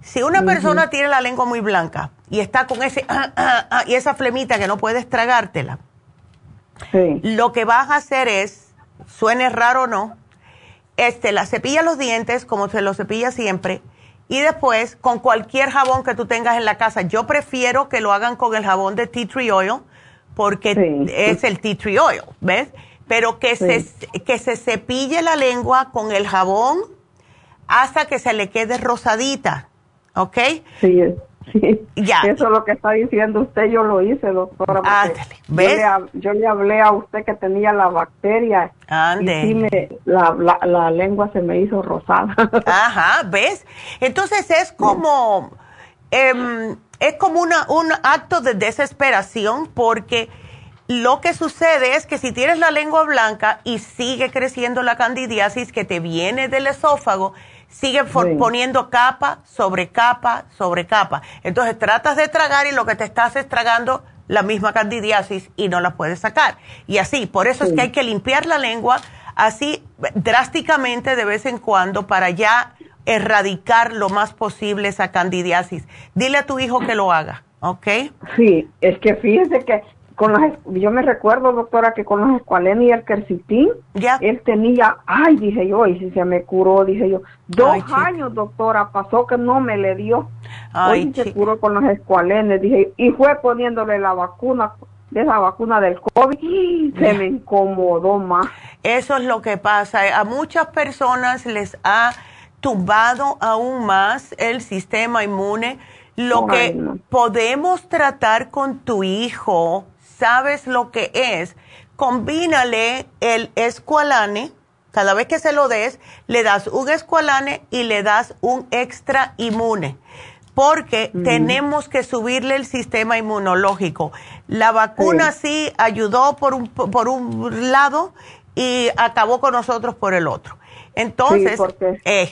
si una persona tiene la lengua muy blanca y está con ese, ah, ah, ah, y esa flemita que no puedes tragártela, lo que vas a hacer es, suene raro o no, este, la cepilla los dientes, como se lo cepilla siempre, y después con cualquier jabón que tú tengas en la casa. Yo prefiero que lo hagan con el jabón de tea tree oil porque es el tea tree oil, ¿ves? Pero que, se, que se cepille la lengua con el jabón hasta que se le quede rosadita, ¿ok? Sí, sí. Ya. Eso es lo que está diciendo usted, yo lo hice, doctora. Ándale, ¿ves? Yo le, hablé a usted que tenía la bacteria. Ande. Y me, la, la, lengua se me hizo rosada. Ajá, ¿ves? Entonces es como, em, es como una, un acto de desesperación porque lo que sucede es que si tienes la lengua blanca y sigue creciendo la candidiasis que te viene del esófago, sigue poniendo capa sobre capa sobre capa. Entonces tratas de tragar y lo que te estás es tragando la misma candidiasis y no la puedes sacar. Y así, por eso es que hay que limpiar la lengua así drásticamente de vez en cuando para ya erradicar lo más posible esa candidiasis. Dile a tu hijo que lo haga, ¿ok? Sí, es que fíjese que con las, yo me recuerdo, doctora, que con los escualenos y el quercitín, él tenía, ay, dije yo, y si se me curó, dije yo, dos años, doctora, pasó que no me le dio. Ay, se curó con los escualenes, dije, y fue poniéndole la vacuna, de esa vacuna del COVID, y se me incomodó más. Eso es lo que pasa, a muchas personas les ha tumbado aún más el sistema inmune. Lo que podemos tratar con tu hijo sabes lo que es, combínale el escualane, cada vez que se lo des, le das un escualane y le das un extra inmune, porque tenemos que subirle el sistema inmunológico. La vacuna sí, ayudó por un, por un lado y acabó con nosotros por el otro. Entonces, eh,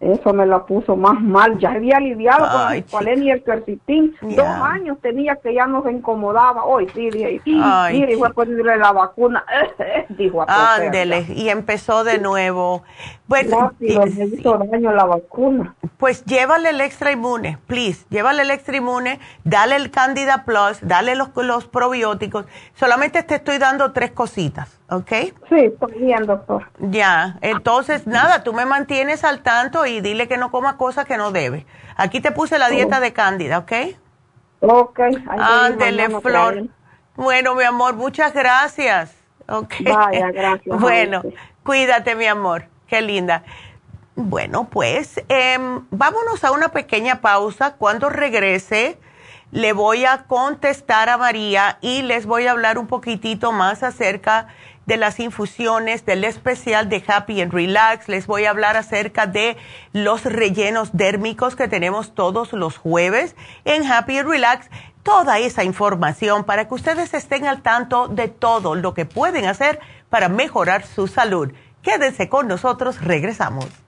eso me lo puso más mal. Ya había aliviado con el y el quercitín. Dos años tenía que ya nos incomodaba. Hoy sí, dije, mire, fue a ponerle la vacuna. Dijo Ándele, y empezó de nuevo. Bueno, hizo daño la vacuna. Pues llévale el extra inmune, please. Llévale el extra inmune, dale el Candida Plus, dale los, los probióticos. Solamente te estoy dando tres cositas, ¿ok? Sí, estoy bien, doctor. Ya, entonces nada, tú me mantienes al tanto y dile que no coma cosas que no debe. Aquí te puse la dieta de Cándida, ¿ok? Ok. Ándele, Flor. Bueno, mi amor, muchas gracias. Okay. Vaya, gracias. Bueno, cuídate, mi amor. Qué linda. Bueno, pues em, vámonos a una pequeña pausa. Cuando regrese, le voy a contestar a María y les voy a hablar un poquitito más acerca de las infusiones, del especial de Happy and Relax. Les voy a hablar acerca de los rellenos dérmicos que tenemos todos los jueves en Happy and Relax. Toda esa información para que ustedes estén al tanto de todo lo que pueden hacer para mejorar su salud. Quédense con nosotros, regresamos.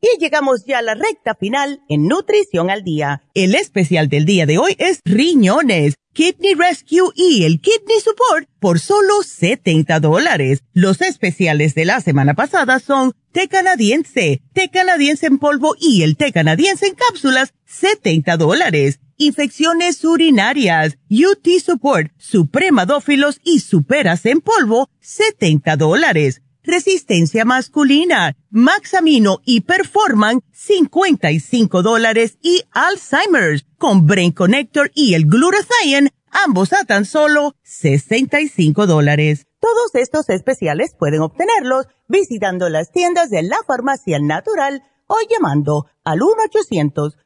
Y llegamos ya a la recta final en Nutrición al Día. El especial del día de hoy es riñones, Kidney Rescue y el Kidney Support por solo 70 dólares. Los especiales de la semana pasada son té canadiense, té canadiense en polvo y el té canadiense en cápsulas, 70 dólares. Infecciones urinarias, UT Support, Supremadófilos y Superas en polvo, 70 dólares resistencia masculina, Maxamino y Performan, 55 dólares y Alzheimer's con Brain Connector y el Glutathione, ambos a tan solo 65 dólares. Todos estos especiales pueden obtenerlos visitando las tiendas de la farmacia natural o llamando al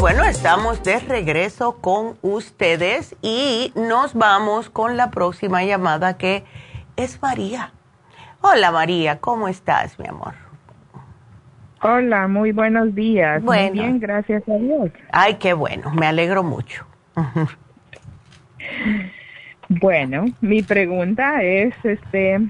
Bueno, estamos de regreso con ustedes y nos vamos con la próxima llamada que es María. Hola María, ¿cómo estás, mi amor? Hola, muy buenos días. Muy bien, gracias a Dios. Ay, qué bueno, me alegro mucho. bueno, mi pregunta es, este,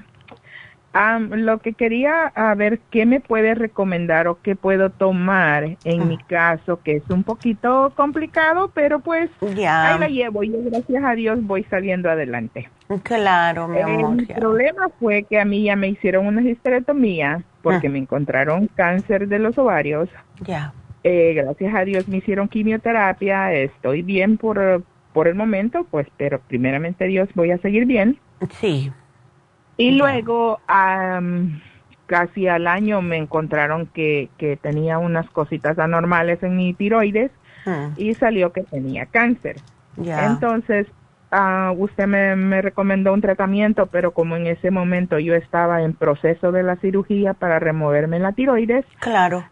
lo que quería a ver qué me puede recomendar o qué puedo tomar en mi caso, que es un poquito complicado, pero pues ahí la llevo y gracias a Dios voy saliendo adelante. Claro, mi amor. El problema fue que a mí ya me hicieron una histerectomía porque ah. me encontraron cáncer de los ovarios. Ya. Eh, gracias a Dios me hicieron quimioterapia, estoy bien por, por el momento, pues, pero primeramente Dios voy a seguir bien. Sí. Y luego, casi al año me encontraron que, que tenía unas cositas anormales en mi tiroides ah. y salió que tenía cáncer. Entonces, uh, usted me, me, recomendó un tratamiento, pero como en ese momento yo estaba en proceso de la cirugía para removerme la tiroides, claro.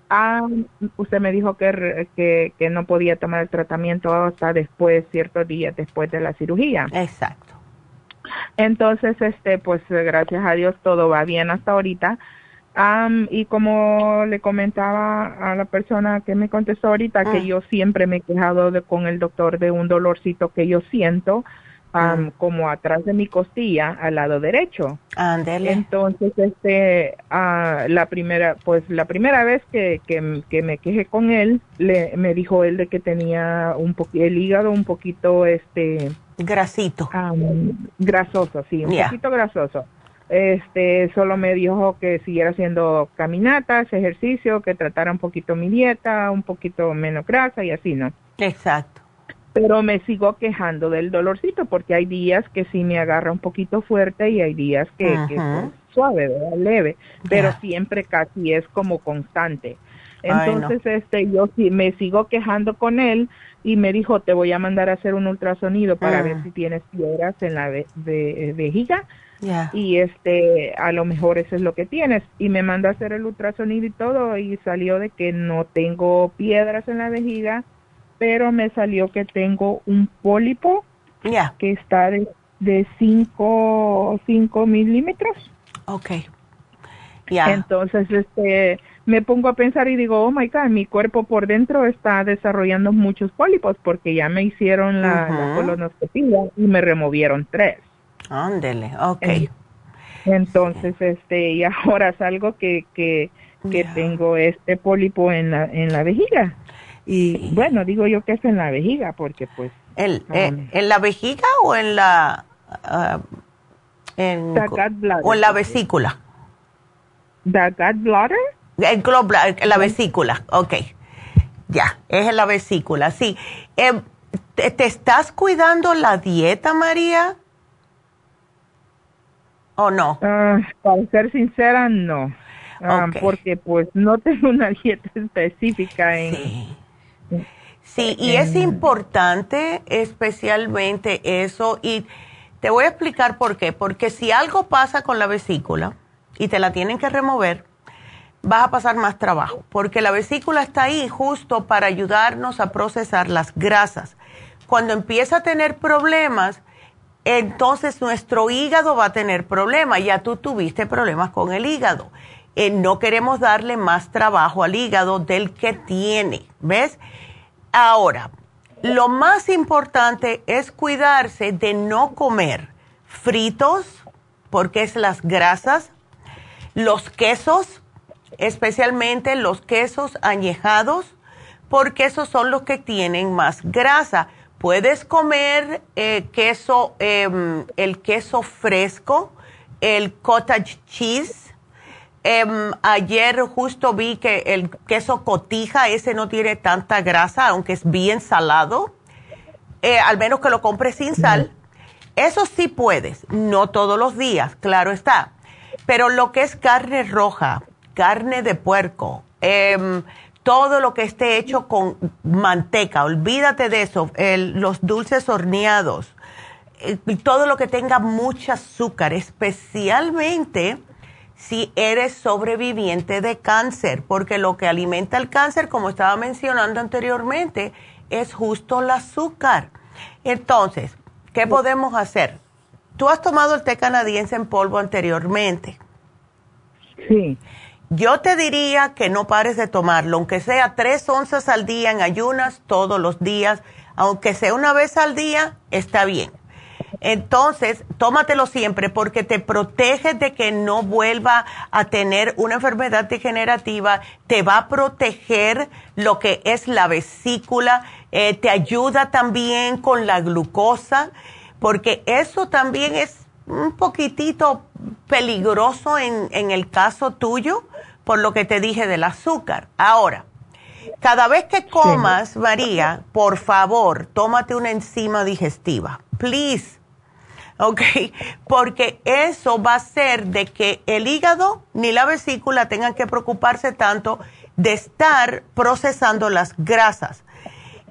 usted me dijo que, que, que no podía tomar el tratamiento hasta después, ciertos días después de la cirugía. Exacto. Entonces, este, pues gracias a Dios todo va bien hasta ahorita. y como le comentaba a la persona que me contestó ahorita, que ah. yo siempre me he quejado de, con el doctor de un dolorcito que yo siento, um, como atrás de mi costilla, al lado derecho. Entonces, este, uh, la primera, pues la primera vez que, que, que, me quejé con él, le, me dijo él de que tenía un el hígado un poquito, este, Grasito. grasoso, sí, un poquito grasoso. Este, solo me dijo que siguiera haciendo caminatas, ejercicio, que tratara un poquito mi dieta, un poquito menos grasa y así, ¿no? Exacto. Pero me sigo quejando del dolorcito porque hay días que sí me agarra un poquito fuerte y hay días que, es suave, leve, pero siempre casi es como constante. Entonces, este, yo sí me sigo quejando con él y me dijo, te voy a mandar a hacer un ultrasonido para ver ah. si tienes piedras en la vejiga. Y este, a lo mejor eso es lo que tienes. Y me mandó a hacer el ultrasonido y todo y salió de que no tengo piedras en la vejiga, pero me salió que tengo un pólipo que está de 5 cinco, milímetros. Ok. Entonces, este, me pongo a pensar y digo, oh my God, mi cuerpo por dentro está desarrollando muchos pólipos porque ya me hicieron la, colonoscopia y me removieron tres. Ándele, ok. entonces, este, y ahora salgo que, que, que tengo este pólipo en la, en la vejiga. Y bueno, digo yo que es en la vejiga porque pues... ¿El, eh, ¿En la vejiga o en la... Uh, en, o en la vesícula? ¿The gallbladder? El la vesícula, ok. Ya, es en la vesícula, sí. Em, ¿te, estás cuidando la dieta, María? ¿O no? Ah, para ser sincera, no. Ah, porque pues no tengo una dieta específica en... Sí. Sí, y es importante especialmente eso. Y te voy a explicar por qué. Porque si algo pasa con la vesícula y te la tienen que remover, vas a pasar más trabajo, porque la vesícula está ahí justo para ayudarnos a procesar las grasas. Cuando empieza a tener problemas, entonces nuestro hígado va a tener problemas. Ya tú tuviste problemas con el hígado. Eh, no queremos darle más trabajo al hígado del que tiene, ¿ves? Ahora, lo más importante es cuidarse de no comer fritos, porque es las grasas, los quesos, especialmente los quesos añejados, porque esos son los que tienen más grasa. Puedes comer eh, queso, em, el queso fresco, el cottage cheese. Em, ayer justo vi que el queso cotija, ese no tiene tanta grasa, aunque es bien salado. Eh, al menos que lo compres sin sal. Eso sí puedes, no todos los días, claro está. Pero lo que es carne roja, carne de puerco, em, todo lo que esté hecho con manteca, olvídate de eso, los dulces horneados, eh, todo lo que tenga mucho azúcar, especialmente si eres sobreviviente de cáncer, porque lo que alimenta el cáncer, como estaba mencionando anteriormente, es justo el azúcar. Entonces, ¿qué podemos hacer? Tú has tomado el té canadiense en polvo anteriormente. Sí. Yo te diría que no pares de tomarlo, aunque sea tres onzas al día en ayunas todos los días, aunque sea una vez al día, está bien. Entonces, tómatelo siempre porque te protege de que no vuelva a tener una enfermedad degenerativa, te va a proteger lo que es la vesícula, eh, te ayuda también con la glucosa, porque eso también es un poquitito peligroso en, en el caso tuyo por lo que te dije del azúcar. Ahora, cada vez que comas, María, por favor, tómate una enzima digestiva. Please. ¿Ok? Porque eso va a hacer de que el hígado ni la vesícula tengan que preocuparse tanto de estar procesando las grasas.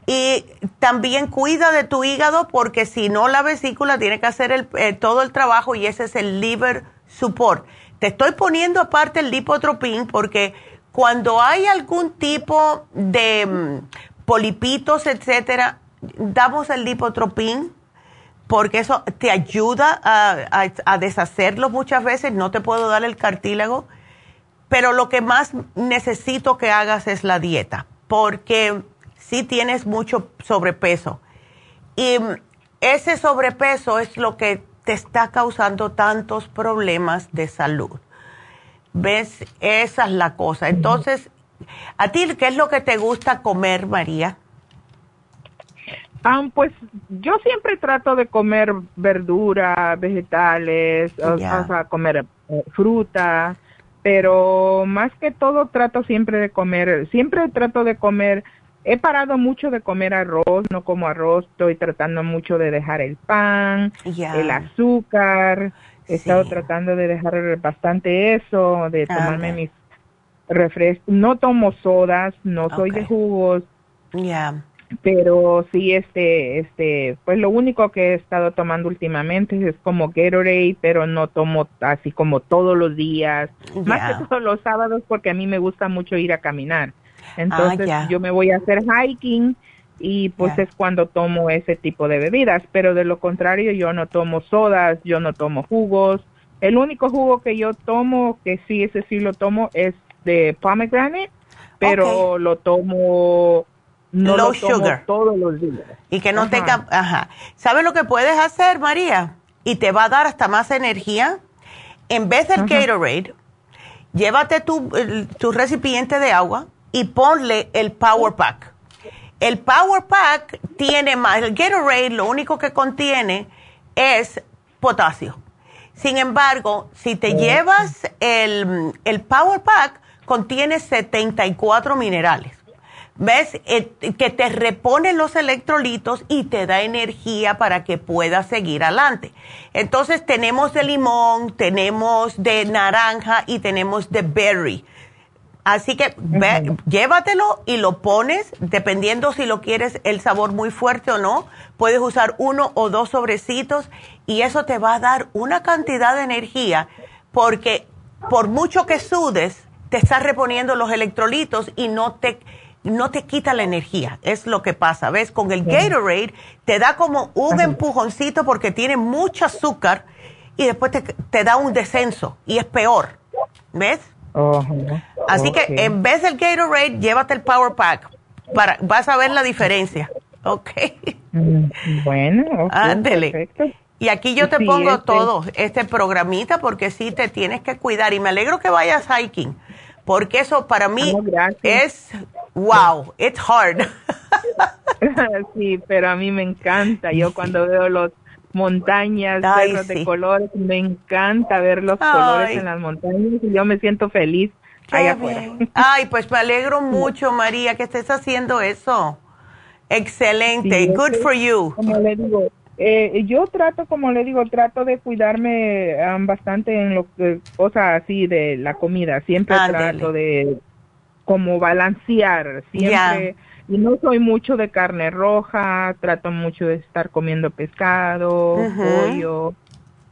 Y también cuida de tu hígado porque si no la vesícula tiene que hacer eh, todo el trabajo y ese es el liver support. Te estoy poniendo aparte el lipotropín porque cuando hay algún tipo de mm, polipitos, etcétera, damos el lipotropín porque eso te ayuda a, a, deshacerlo muchas veces. No te puedo dar el cartílago, pero lo que más necesito que hagas es la dieta porque si tienes mucho sobrepeso. Y mm, ese sobrepeso es lo que te está causando tantos problemas de salud. ¿Ves? Esa es la cosa. Entonces, ¿a ti qué es lo que te gusta comer, María? Ah, pues yo siempre trato de comer verdura, vegetales, o, sea, comer eh, fruta, pero más que todo trato siempre de comer, siempre trato de comer He parado mucho de comer arroz, no como arroz, estoy tratando mucho de dejar el pan, el azúcar, he estado tratando de dejar bastante eso, de tomarme mis refrescos. No tomo sodas, no soy de jugos. Ya. Pero sí, este, este, pues lo único que he estado tomando últimamente es como Gatorade, pero no tomo así como todos los días, más que todos los sábados porque a mí me gusta mucho ir a caminar. Entonces yo me voy a hacer hiking y pues es cuando tomo ese tipo de bebidas, pero de lo contrario yo no tomo sodas, yo no tomo jugos. El único jugo que yo tomo, que sí, ese sí lo tomo, es de pomegranate, pero lo tomo no lo tomo todos los días. Y que no tenga, ajá. ¿Sabes lo que puedes hacer, María? Y te va a dar hasta más energía. En vez del Gatorade, llévate tu, tu recipiente de agua, y ponle el Power Pack. El Power Pack tiene más, el Gatorade lo único que contiene es potasio. Sin embargo, si te llevas el, el Power Pack, contiene 74 minerales. ¿Ves? Eh, que te repone los electrolitos y te da energía para que puedas seguir adelante. Entonces tenemos de limón, tenemos de naranja y tenemos de berry. Así que llévatelo y lo pones, dependiendo si lo quieres el sabor muy fuerte o no. Puedes usar uno o dos sobrecitos y eso te va a dar una cantidad de energía porque por mucho que sudes, te estás reponiendo los electrolitos y no te, no te quita la energía. Es lo que pasa, ¿ves? Con el Gatorade te da como un empujoncito porque tiene mucho azúcar y después te, da un descenso y es peor, ¿ves? Así que en vez del Gatorade, llévate el Power Pack. Para, vas a ver la diferencia. Ok. Mm, bueno, Ándele. Y aquí yo te pongo este todo, este programita, porque sí te tienes que cuidar. Y me alegro que vayas hiking, porque eso para mí ah, es, wow, it's hard. sí, pero a mí me encanta. Yo cuando veo los montañas, de colores, me encanta ver los colores en las montañas y yo me siento feliz allá afuera. Ay, pues me alegro mucho, María, que estés haciendo eso. Excelente, good for you. Como le digo, eh, yo trato, como le digo, trato de cuidarme bastante en lo que, cosas así de la comida. Siempre trato de como balancear, siempre. Y no soy mucho de carne roja, trato mucho de estar comiendo pescado, pollo,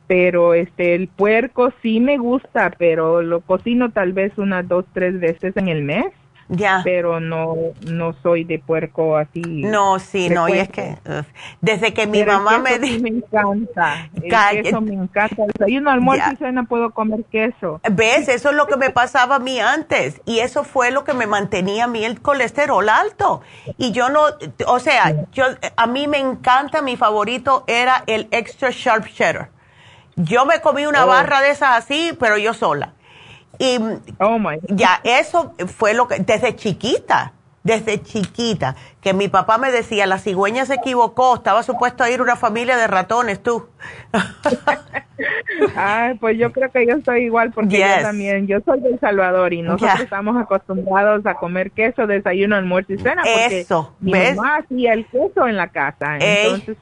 pero este el puerco sí me gusta, pero lo cocino tal vez unas dos, tres veces en el mes. Ya. Pero no, no soy de puerco así. No, sí, no, y es que desde que mi mamá me dijo. me encanta. El queso me encanta. un almuerzo y cena puedo comer queso. ¿Ves? Eso es lo que me pasaba a mí antes. Y eso fue lo que me mantenía a mí el colesterol alto. Y yo no, o sea, yo, a mí me encanta, mi favorito era el extra sharp cheddar. Yo me comí una oh. barra de esas así, pero yo sola. Y oh ya, eso fue lo que, desde chiquita, desde chiquita, que mi papá me decía, la cigüeña se equivocó, estaba supuesto a ir una familia de ratones, tú. Ay, pues yo creo que yo estoy igual, porque yo también, yo soy del Salvador y nosotros estamos acostumbrados a comer queso, desayuno, almuerzo y cena, porque eso, mi mamá hacía el queso en la casa, entonces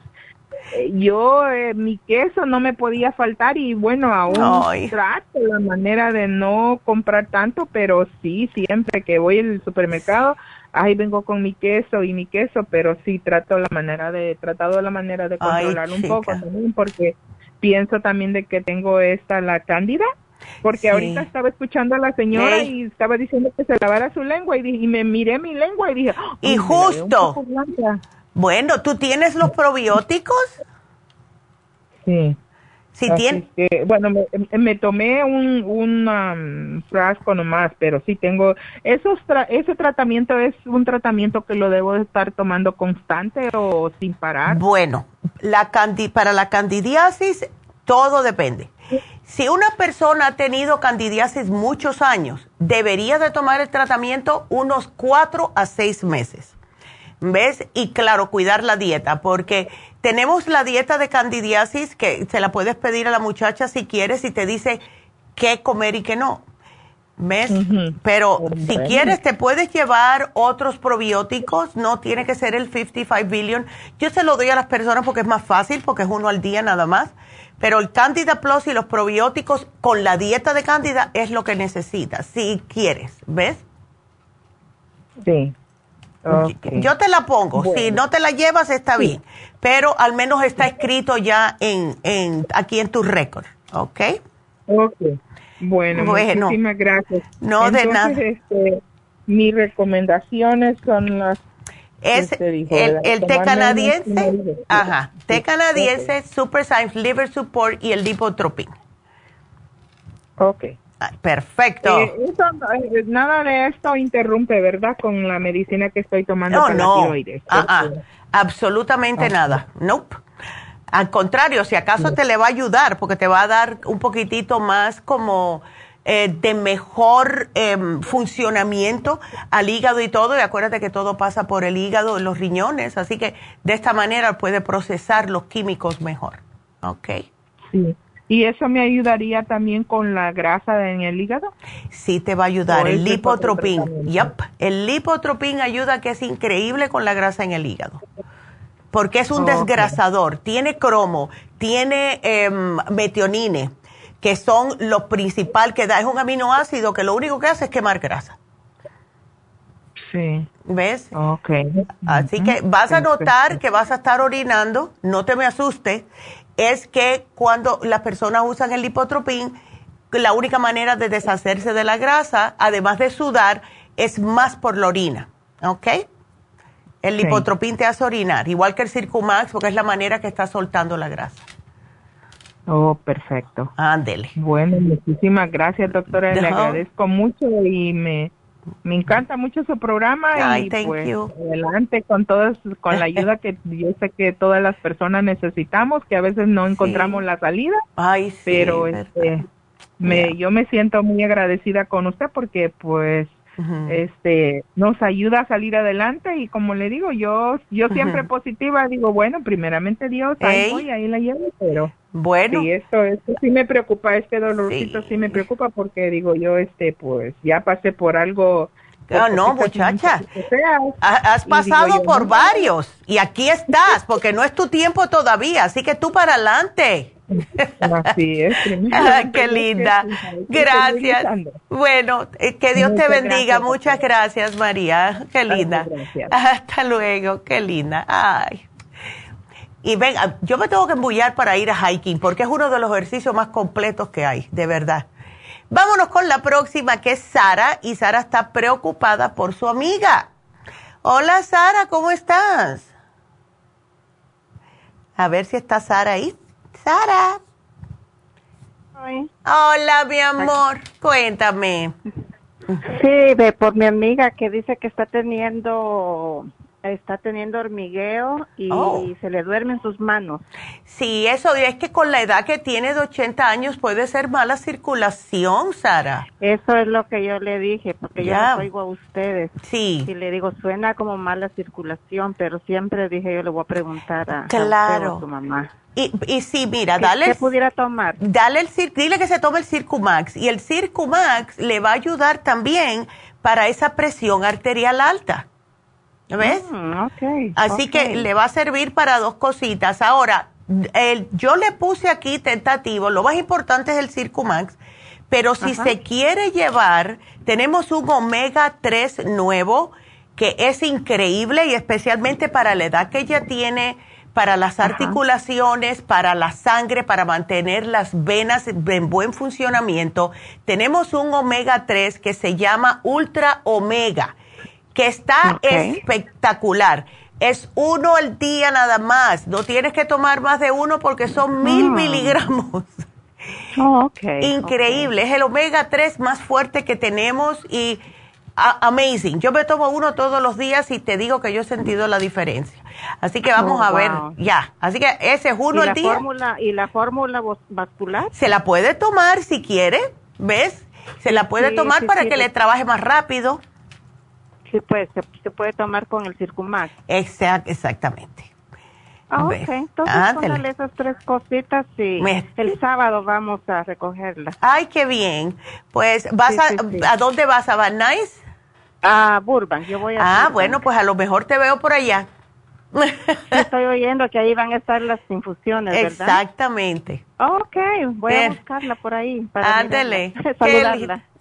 yo eh, mi queso no me podía faltar y bueno aún trato la manera de no comprar tanto pero sí siempre que voy al supermercado ahí vengo con mi queso y mi queso pero sí trato la manera de tratado la manera de controlarlo un poco también porque pienso también de que tengo esta la cándida porque ahorita estaba escuchando a la señora y estaba diciendo que se lavara su lengua y, y me miré mi lengua y dije y justo bueno, ¿tú tienes los probióticos? Sí. Si tienes... bueno, me, tomé un, un um, frasco nomás, pero sí tengo... Esos ¿Ese tratamiento es un tratamiento que lo debo estar tomando constante o sin parar? Bueno, la para la candidiasis todo depende. Si una persona ha tenido candidiasis muchos años, debería de tomar el tratamiento unos cuatro a seis meses. ¿Ves? Y claro, cuidar la dieta, porque tenemos la dieta de candidiasis que se la puedes pedir a la muchacha si quieres y te dice qué comer y qué no. ¿Ves? Pero si quieres te puedes llevar otros probióticos, no tiene que ser el 55 billion. Yo se lo doy a las personas porque es más fácil, porque es uno al día nada más. Pero el Candida Plus y los probióticos con la dieta de Candida es lo que necesitas, si quieres, ¿ves? Sí. Yo te la pongo, si no te la llevas está bien, pero al menos está escrito ya en, en aquí en tu récord, ¿ok? Ok, bueno, muchísimas gracias. No de nada. Este, mis recomendaciones son las... Es el, té canadiense, ajá, té canadiense, Super Science Liver Support y el Lipotropin. Ok. Perfecto. Eh, eh, nada de esto interrumpe, ¿verdad? Con la medicina que estoy tomando no, no. Ah, ah, absolutamente nada. Nope. Al contrario, si acaso te le va a ayudar, porque te va a dar un poquitito más como eh, de mejor em, funcionamiento al hígado y todo. Y acuérdate que todo pasa por el hígado, los riñones. Así que de esta manera puede procesar los químicos mejor. ¿Ok? Sí. ¿Y eso me ayudaría también con la grasa en el hígado? Sí, te va a ayudar. El lipotropín. Yep. El lipotropín ayuda que es increíble con la grasa en el hígado. Porque es un desgrasador. Tiene cromo, tiene em, metionine, que son lo principal que da. Es un aminoácido que lo único que hace es quemar grasa. Sí. ¿Ves? Ok. Así que vas a notar que vas a estar orinando, no te me asustes, es que cuando las personas usan el lipotropín, la única manera de deshacerse de la grasa, además de sudar, es más por la orina, ¿ok? El lipotropín te hace orinar, igual que el Circumax, porque es la manera que está soltando la grasa. Oh, perfecto. Ándele. Bueno, muchísimas gracias, doctora. Le agradezco mucho y me, me encanta mucho su programa y pues adelante con todas, con la ayuda que yo sé que todas las personas necesitamos, que a veces no encontramos la salida. Ay, sí, pero este, me, yo me siento muy agradecida con usted porque pues este nos ayuda a salir adelante y como le digo yo yo siempre positiva digo bueno primeramente Dios ahí voy ahí la llevo pero bueno sí esto esto sí me preocupa este dolorcito sí. me preocupa porque digo yo este pues ya pasé por algo no, no, muchacha. Has pasado por varios y aquí estás, porque no es tu tiempo todavía, así que tú para adelante. Así es. qué linda. Gracias. Bueno, eh, que Dios te bendiga. Muchas gracias, María. Qué linda. Hasta luego. Qué linda. Ay. Y venga, yo me tengo que embullar para ir a hiking porque es uno de los ejercicios más completos que hay, de verdad. Vámonos con la próxima que es Sara y Sara está preocupada por su amiga. Hola Sara, ¿cómo estás? A ver si está Sara ahí. Sara. Hola, mi amor. Cuéntame. Sí, ve por mi amiga que dice que está teniendo está teniendo hormigueo y oh. se le duermen sus manos. Sí, eso es que con la edad que tiene de 80 años puede ser mala circulación, Sara. Eso es lo que yo le dije, porque yo oigo a ustedes. Sí. Y le digo, suena como mala circulación, pero siempre dije, yo le voy a preguntar a, claro. su mamá. Y, y sí, mira, dale. ¿Qué pudiera tomar? Dale el, dile que se tome el Circumax. Y el Circumax le va a ayudar también para esa presión arterial alta. ¿Ves? Mm, Así que le va a servir para dos cositas. Ahora, el, yo le puse aquí tentativo, lo más importante es el Circumax, pero si se quiere llevar, tenemos un omega 3 nuevo que es increíble y especialmente para la edad que ella tiene, para las articulaciones, para la sangre, para mantener las venas en buen funcionamiento. Tenemos un omega 3 que se llama Ultra Omega que está espectacular. Es uno al día nada más. No tienes que tomar más de uno porque son mil mm. miligramos. Oh, Increíble. Es el omega 3 más fuerte que tenemos y amazing. Yo me tomo uno todos los días y te digo que yo he sentido la diferencia. Así que vamos oh, a ver, ya. Así que ese es uno al día. ¿Y la fórmula vascular? Se la puede tomar si quiere, ¿ves? Se la puede tomar para que le trabaje más rápido. Sí, pues se, puede tomar con el Circumax. Exact, exactamente. Ah, ok, entonces póngale esas tres cositas y el sábado vamos a recogerlas. Ay, qué bien. Pues, ¿vas a, ¿a dónde vas? ¿A Van Nuys? A Burbank, yo voy a Ah, bueno, pues a lo mejor te veo por allá. Estoy oyendo que ahí van a estar las infusiones, ¿verdad? Exactamente. Ok, voy a buscarla por ahí. Ándele.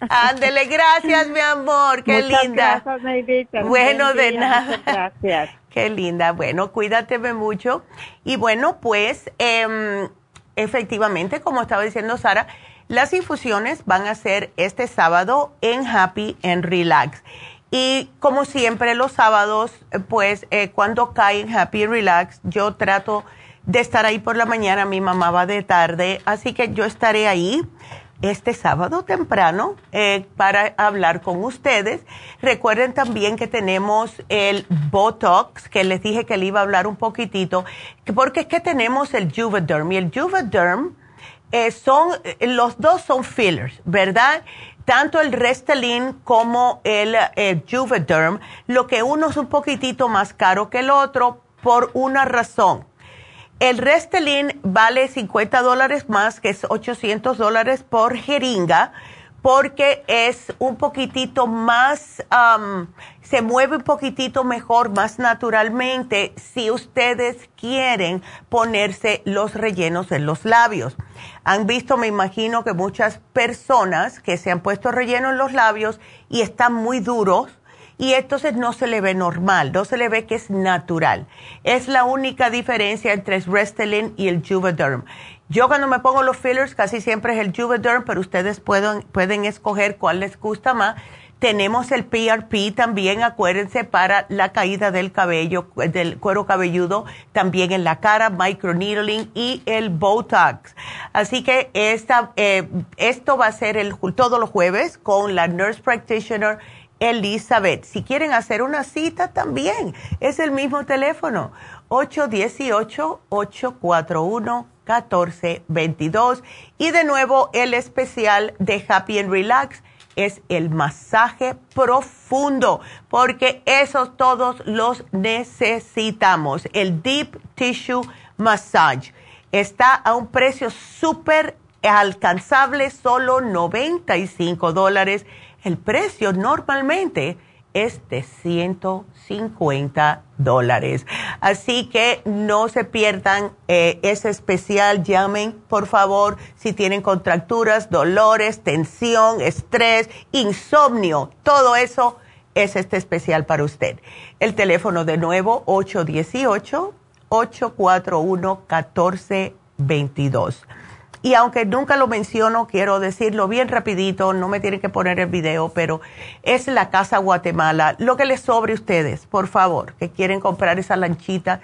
Ándele, gracias, mi amor, qué linda. Gracias, Neidita. Bueno, de nada. Gracias. Qué linda. Bueno, cuídateme mucho. Y bueno, pues, eh, efectivamente, como estaba diciendo Sara, las infusiones van a ser este sábado en Happy and Relax. Y como siempre los sábados, pues eh, cuando cae en Happy Relax, yo trato de estar ahí por la mañana, mi mamá va de tarde, así que yo estaré ahí este sábado temprano eh, para hablar con ustedes. Recuerden también que tenemos el Botox, que les dije que le iba a hablar un poquitito, porque es que tenemos el Juvederm y el Juvederm eh, son, los dos son fillers, ¿verdad? Tanto el Restylane como el, Juvederm, lo que uno es un poquitito más caro que el otro por una razón. El Restylane vale 50 dólares más, que es 800 dólares por jeringa, porque es un poquitito más, se mueve un poquitito mejor, más naturalmente, si ustedes quieren ponerse los rellenos en los labios. Han visto, me imagino, que muchas personas que se han puesto relleno en los labios y están muy duros y entonces no se le ve normal, no se le ve que es natural. Es la única diferencia entre el Restylane y el Juvederm. Yo cuando me pongo los fillers casi siempre es el Juvederm, pero ustedes pueden, pueden escoger cuál les gusta más. Tenemos el PRP también, acuérdense, para la caída del cabello, del cuero cabelludo, también en la cara, microneedling y el Botox. Así que esta, eh, esto va a ser el, todos los jueves con la Nurse Practitioner Elizabeth. Si quieren hacer una cita también, es el mismo teléfono, 818-841-1422. Y de nuevo, el especial de Happy and Relax es el masaje profundo, porque esos todos los necesitamos. El Deep Tissue Massage está a un precio súper alcanzable, solo 95 dólares. El precio normalmente es de 150 dólares. Así que no se pierdan eh, ese especial. Llamen, por favor, si tienen contracturas, dolores, tensión, estrés, insomnio. Todo eso es este especial para usted. El teléfono de nuevo, 818-841-1422. Y aunque nunca lo menciono, quiero decirlo bien rapidito, no me tienen que poner el video, pero es la Casa Guatemala. Lo que les sobre a ustedes, por favor, que quieren comprar esa lanchita.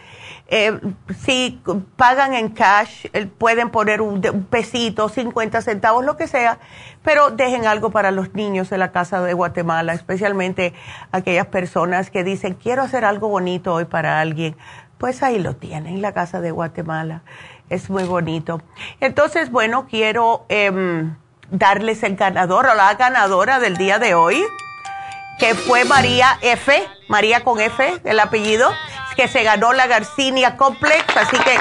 Eh, si pagan en cash, eh, pueden poner un, un, pesito, 50 centavos, lo que sea, pero dejen algo para los niños de la Casa de Guatemala, especialmente aquellas personas que dicen, quiero hacer algo bonito hoy para alguien. Pues ahí lo tienen, la Casa de Guatemala es muy bonito. Entonces, bueno, quiero eh, darles el ganador o la ganadora del día de hoy, que fue María F, María con F, el apellido, que se ganó la Garcinia Complex, así que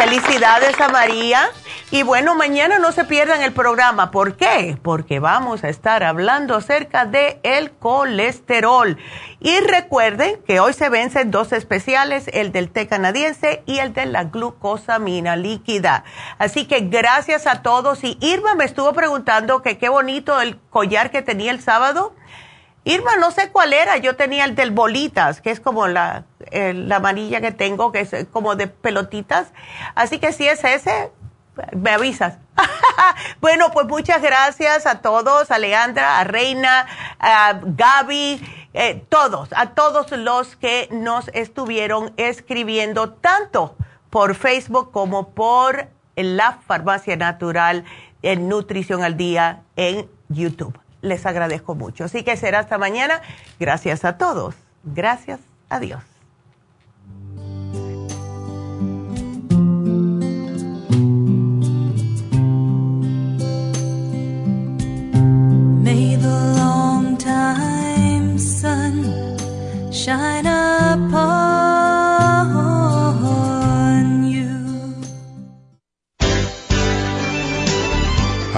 felicidades a María. Y bueno, mañana no se pierdan el programa. ¿Por qué? Porque vamos a estar hablando acerca de el colesterol. Y recuerden que hoy se vencen dos especiales, el del té canadiense y el de la glucosamina líquida. Así que gracias a todos. Y Irma me estuvo preguntando que qué bonito el collar que tenía el sábado. Irma, no sé cuál era, yo tenía el del bolitas, que es como la, la amarilla que tengo, que es como de pelotitas. Así que si es ese, me avisas. bueno, pues muchas gracias a todos, a Leandra, a Reina, a Gaby, eh, todos, a todos los que nos estuvieron escribiendo tanto por Facebook como por la Farmacia Natural en Nutrición al Día en YouTube. Les agradezco mucho. Así que será hasta mañana. Gracias a todos. Gracias. Adiós. May the long time sun shine upon